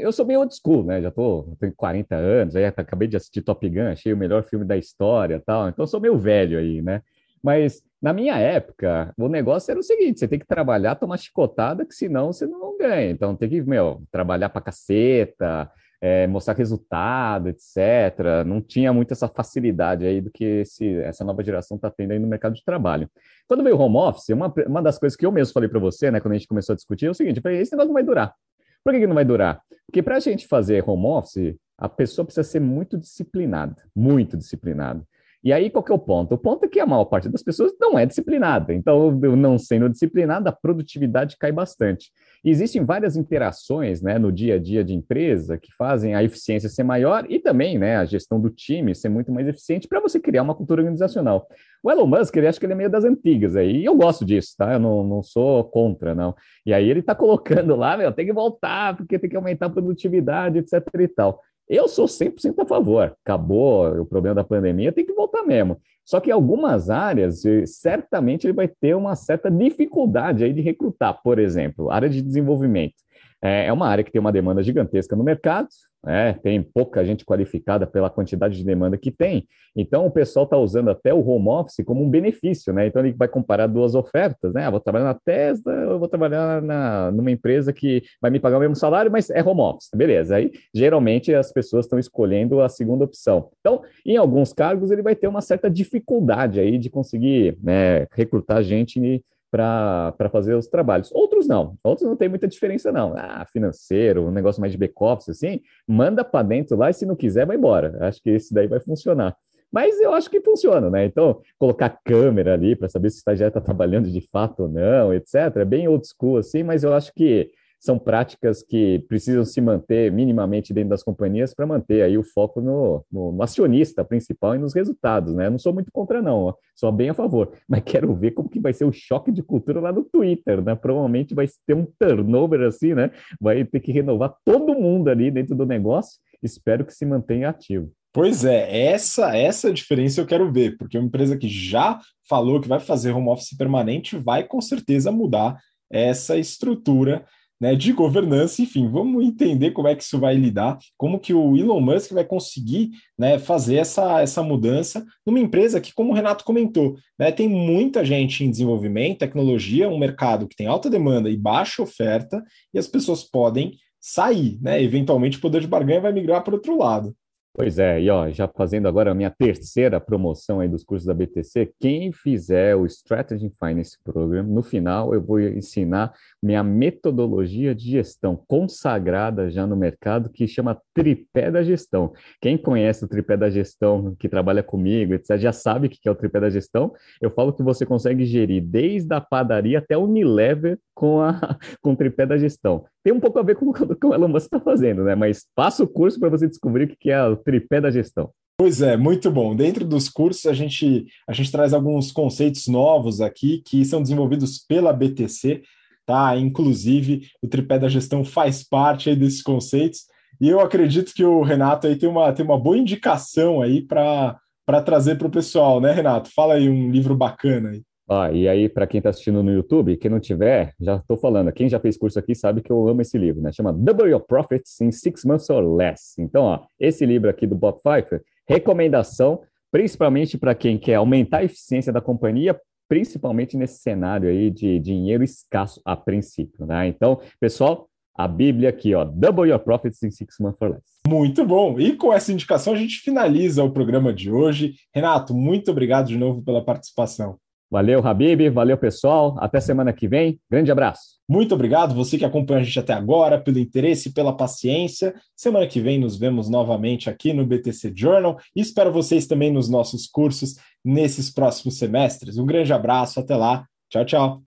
eu sou meio old school, né? Já tô, tenho 40 anos, aí acabei de assistir Top Gun, achei o melhor filme da história tal, então sou meio velho aí, né? Mas na minha época, o negócio era o seguinte: você tem que trabalhar, tomar chicotada, que senão você não ganha. Então tem que, meu, trabalhar pra caceta, é, mostrar resultado, etc. Não tinha muito essa facilidade aí do que esse, essa nova geração está tendo aí no mercado de trabalho. Quando veio o home office, uma, uma das coisas que eu mesmo falei para você, né, quando a gente começou a discutir, é o seguinte: falei, esse negócio não vai durar. Por que, que não vai durar? Porque para a gente fazer home office, a pessoa precisa ser muito disciplinada, muito disciplinada. E aí, qual que é o ponto? O ponto é que a maior parte das pessoas não é disciplinada. Então, não sendo disciplinada, a produtividade cai bastante. E existem várias interações né, no dia a dia de empresa que fazem a eficiência ser maior e também né, a gestão do time ser muito mais eficiente para você criar uma cultura organizacional. O Elon Musk, ele acha que ele é meio das antigas aí, e eu gosto disso, tá? Eu não, não sou contra, não. E aí ele está colocando lá, meu, tem que voltar, porque tem que aumentar a produtividade, etc e tal. Eu sou 100% a favor. Acabou o problema da pandemia, tem que voltar mesmo. Só que algumas áreas, eh, certamente ele vai ter uma certa dificuldade aí de recrutar. Por exemplo, área de desenvolvimento. É, é uma área que tem uma demanda gigantesca no mercado, né? tem pouca gente qualificada pela quantidade de demanda que tem. Então, o pessoal está usando até o home office como um benefício. Né? Então, ele vai comparar duas ofertas. Né? Ah, vou trabalhar na Tesla, eu vou trabalhar na, numa empresa que vai me pagar o mesmo salário, mas é home office. Beleza. Aí, geralmente, as pessoas estão escolhendo a segunda opção. Então, em alguns cargos, ele vai ter uma certa dificuldade aí de conseguir né, recrutar gente para fazer os trabalhos. Outros não, outros não tem muita diferença não. Ah, financeiro, um negócio mais de back-office assim, manda para dentro lá e se não quiser vai embora. Acho que esse daí vai funcionar. Mas eu acho que funciona, né? Então, colocar câmera ali para saber se o estagiário está trabalhando de fato ou não, etc. É bem old school assim, mas eu acho que são práticas que precisam se manter minimamente dentro das companhias para manter aí o foco no, no, no, acionista principal e nos resultados, né? Não sou muito contra não, ó, sou bem a favor, mas quero ver como que vai ser o choque de cultura lá no Twitter, né? Provavelmente vai ter um turnover assim, né? Vai ter que renovar todo mundo ali dentro do negócio. Espero que se mantenha ativo. Pois é, essa essa diferença eu quero ver, porque uma empresa que já falou que vai fazer home office permanente vai com certeza mudar essa estrutura né, de governança, enfim, vamos entender como é que isso vai lidar, como que o Elon Musk vai conseguir né, fazer essa, essa mudança numa empresa que, como o Renato comentou, né, tem muita gente em desenvolvimento, tecnologia, um mercado que tem alta demanda e baixa oferta, e as pessoas podem sair, né? Eventualmente o poder de barganha vai migrar para outro lado. Pois é, e ó, já fazendo agora a minha terceira promoção aí dos cursos da BTC, quem fizer o Strategy Finance Program, no final eu vou ensinar minha metodologia de gestão consagrada já no mercado, que chama tripé da gestão. Quem conhece o tripé da gestão, que trabalha comigo, etc., já sabe o que é o tripé da gestão. Eu falo que você consegue gerir desde a padaria até o Unilever com, a, com o tripé da gestão. Tem um pouco a ver com o que o Elon Musk está fazendo, né? Mas faça o curso para você descobrir o que é o tripé da gestão. Pois é, muito bom. Dentro dos cursos, a gente, a gente traz alguns conceitos novos aqui que são desenvolvidos pela BTC tá? Inclusive, o tripé da gestão faz parte aí desses conceitos, e eu acredito que o Renato aí tem uma, tem uma boa indicação aí para trazer para o pessoal, né, Renato? Fala aí um livro bacana aí. Ah, e aí, para quem está assistindo no YouTube, quem não tiver, já estou falando, quem já fez curso aqui sabe que eu amo esse livro, né? Chama Double Your Profits in Six Months or Less. Então, ó, esse livro aqui do Bob Pfeiffer, recomendação, principalmente para quem quer aumentar a eficiência da companhia principalmente nesse cenário aí de dinheiro escasso a princípio, né? Então, pessoal, a Bíblia aqui, ó, Double Your Profits in Six Months or Less. Muito bom. E com essa indicação a gente finaliza o programa de hoje. Renato, muito obrigado de novo pela participação. Valeu, Habib. Valeu, pessoal. Até semana que vem. Grande abraço. Muito obrigado, você que acompanha a gente até agora, pelo interesse, pela paciência. Semana que vem nos vemos novamente aqui no BTC Journal e espero vocês também nos nossos cursos nesses próximos semestres. Um grande abraço, até lá. Tchau, tchau.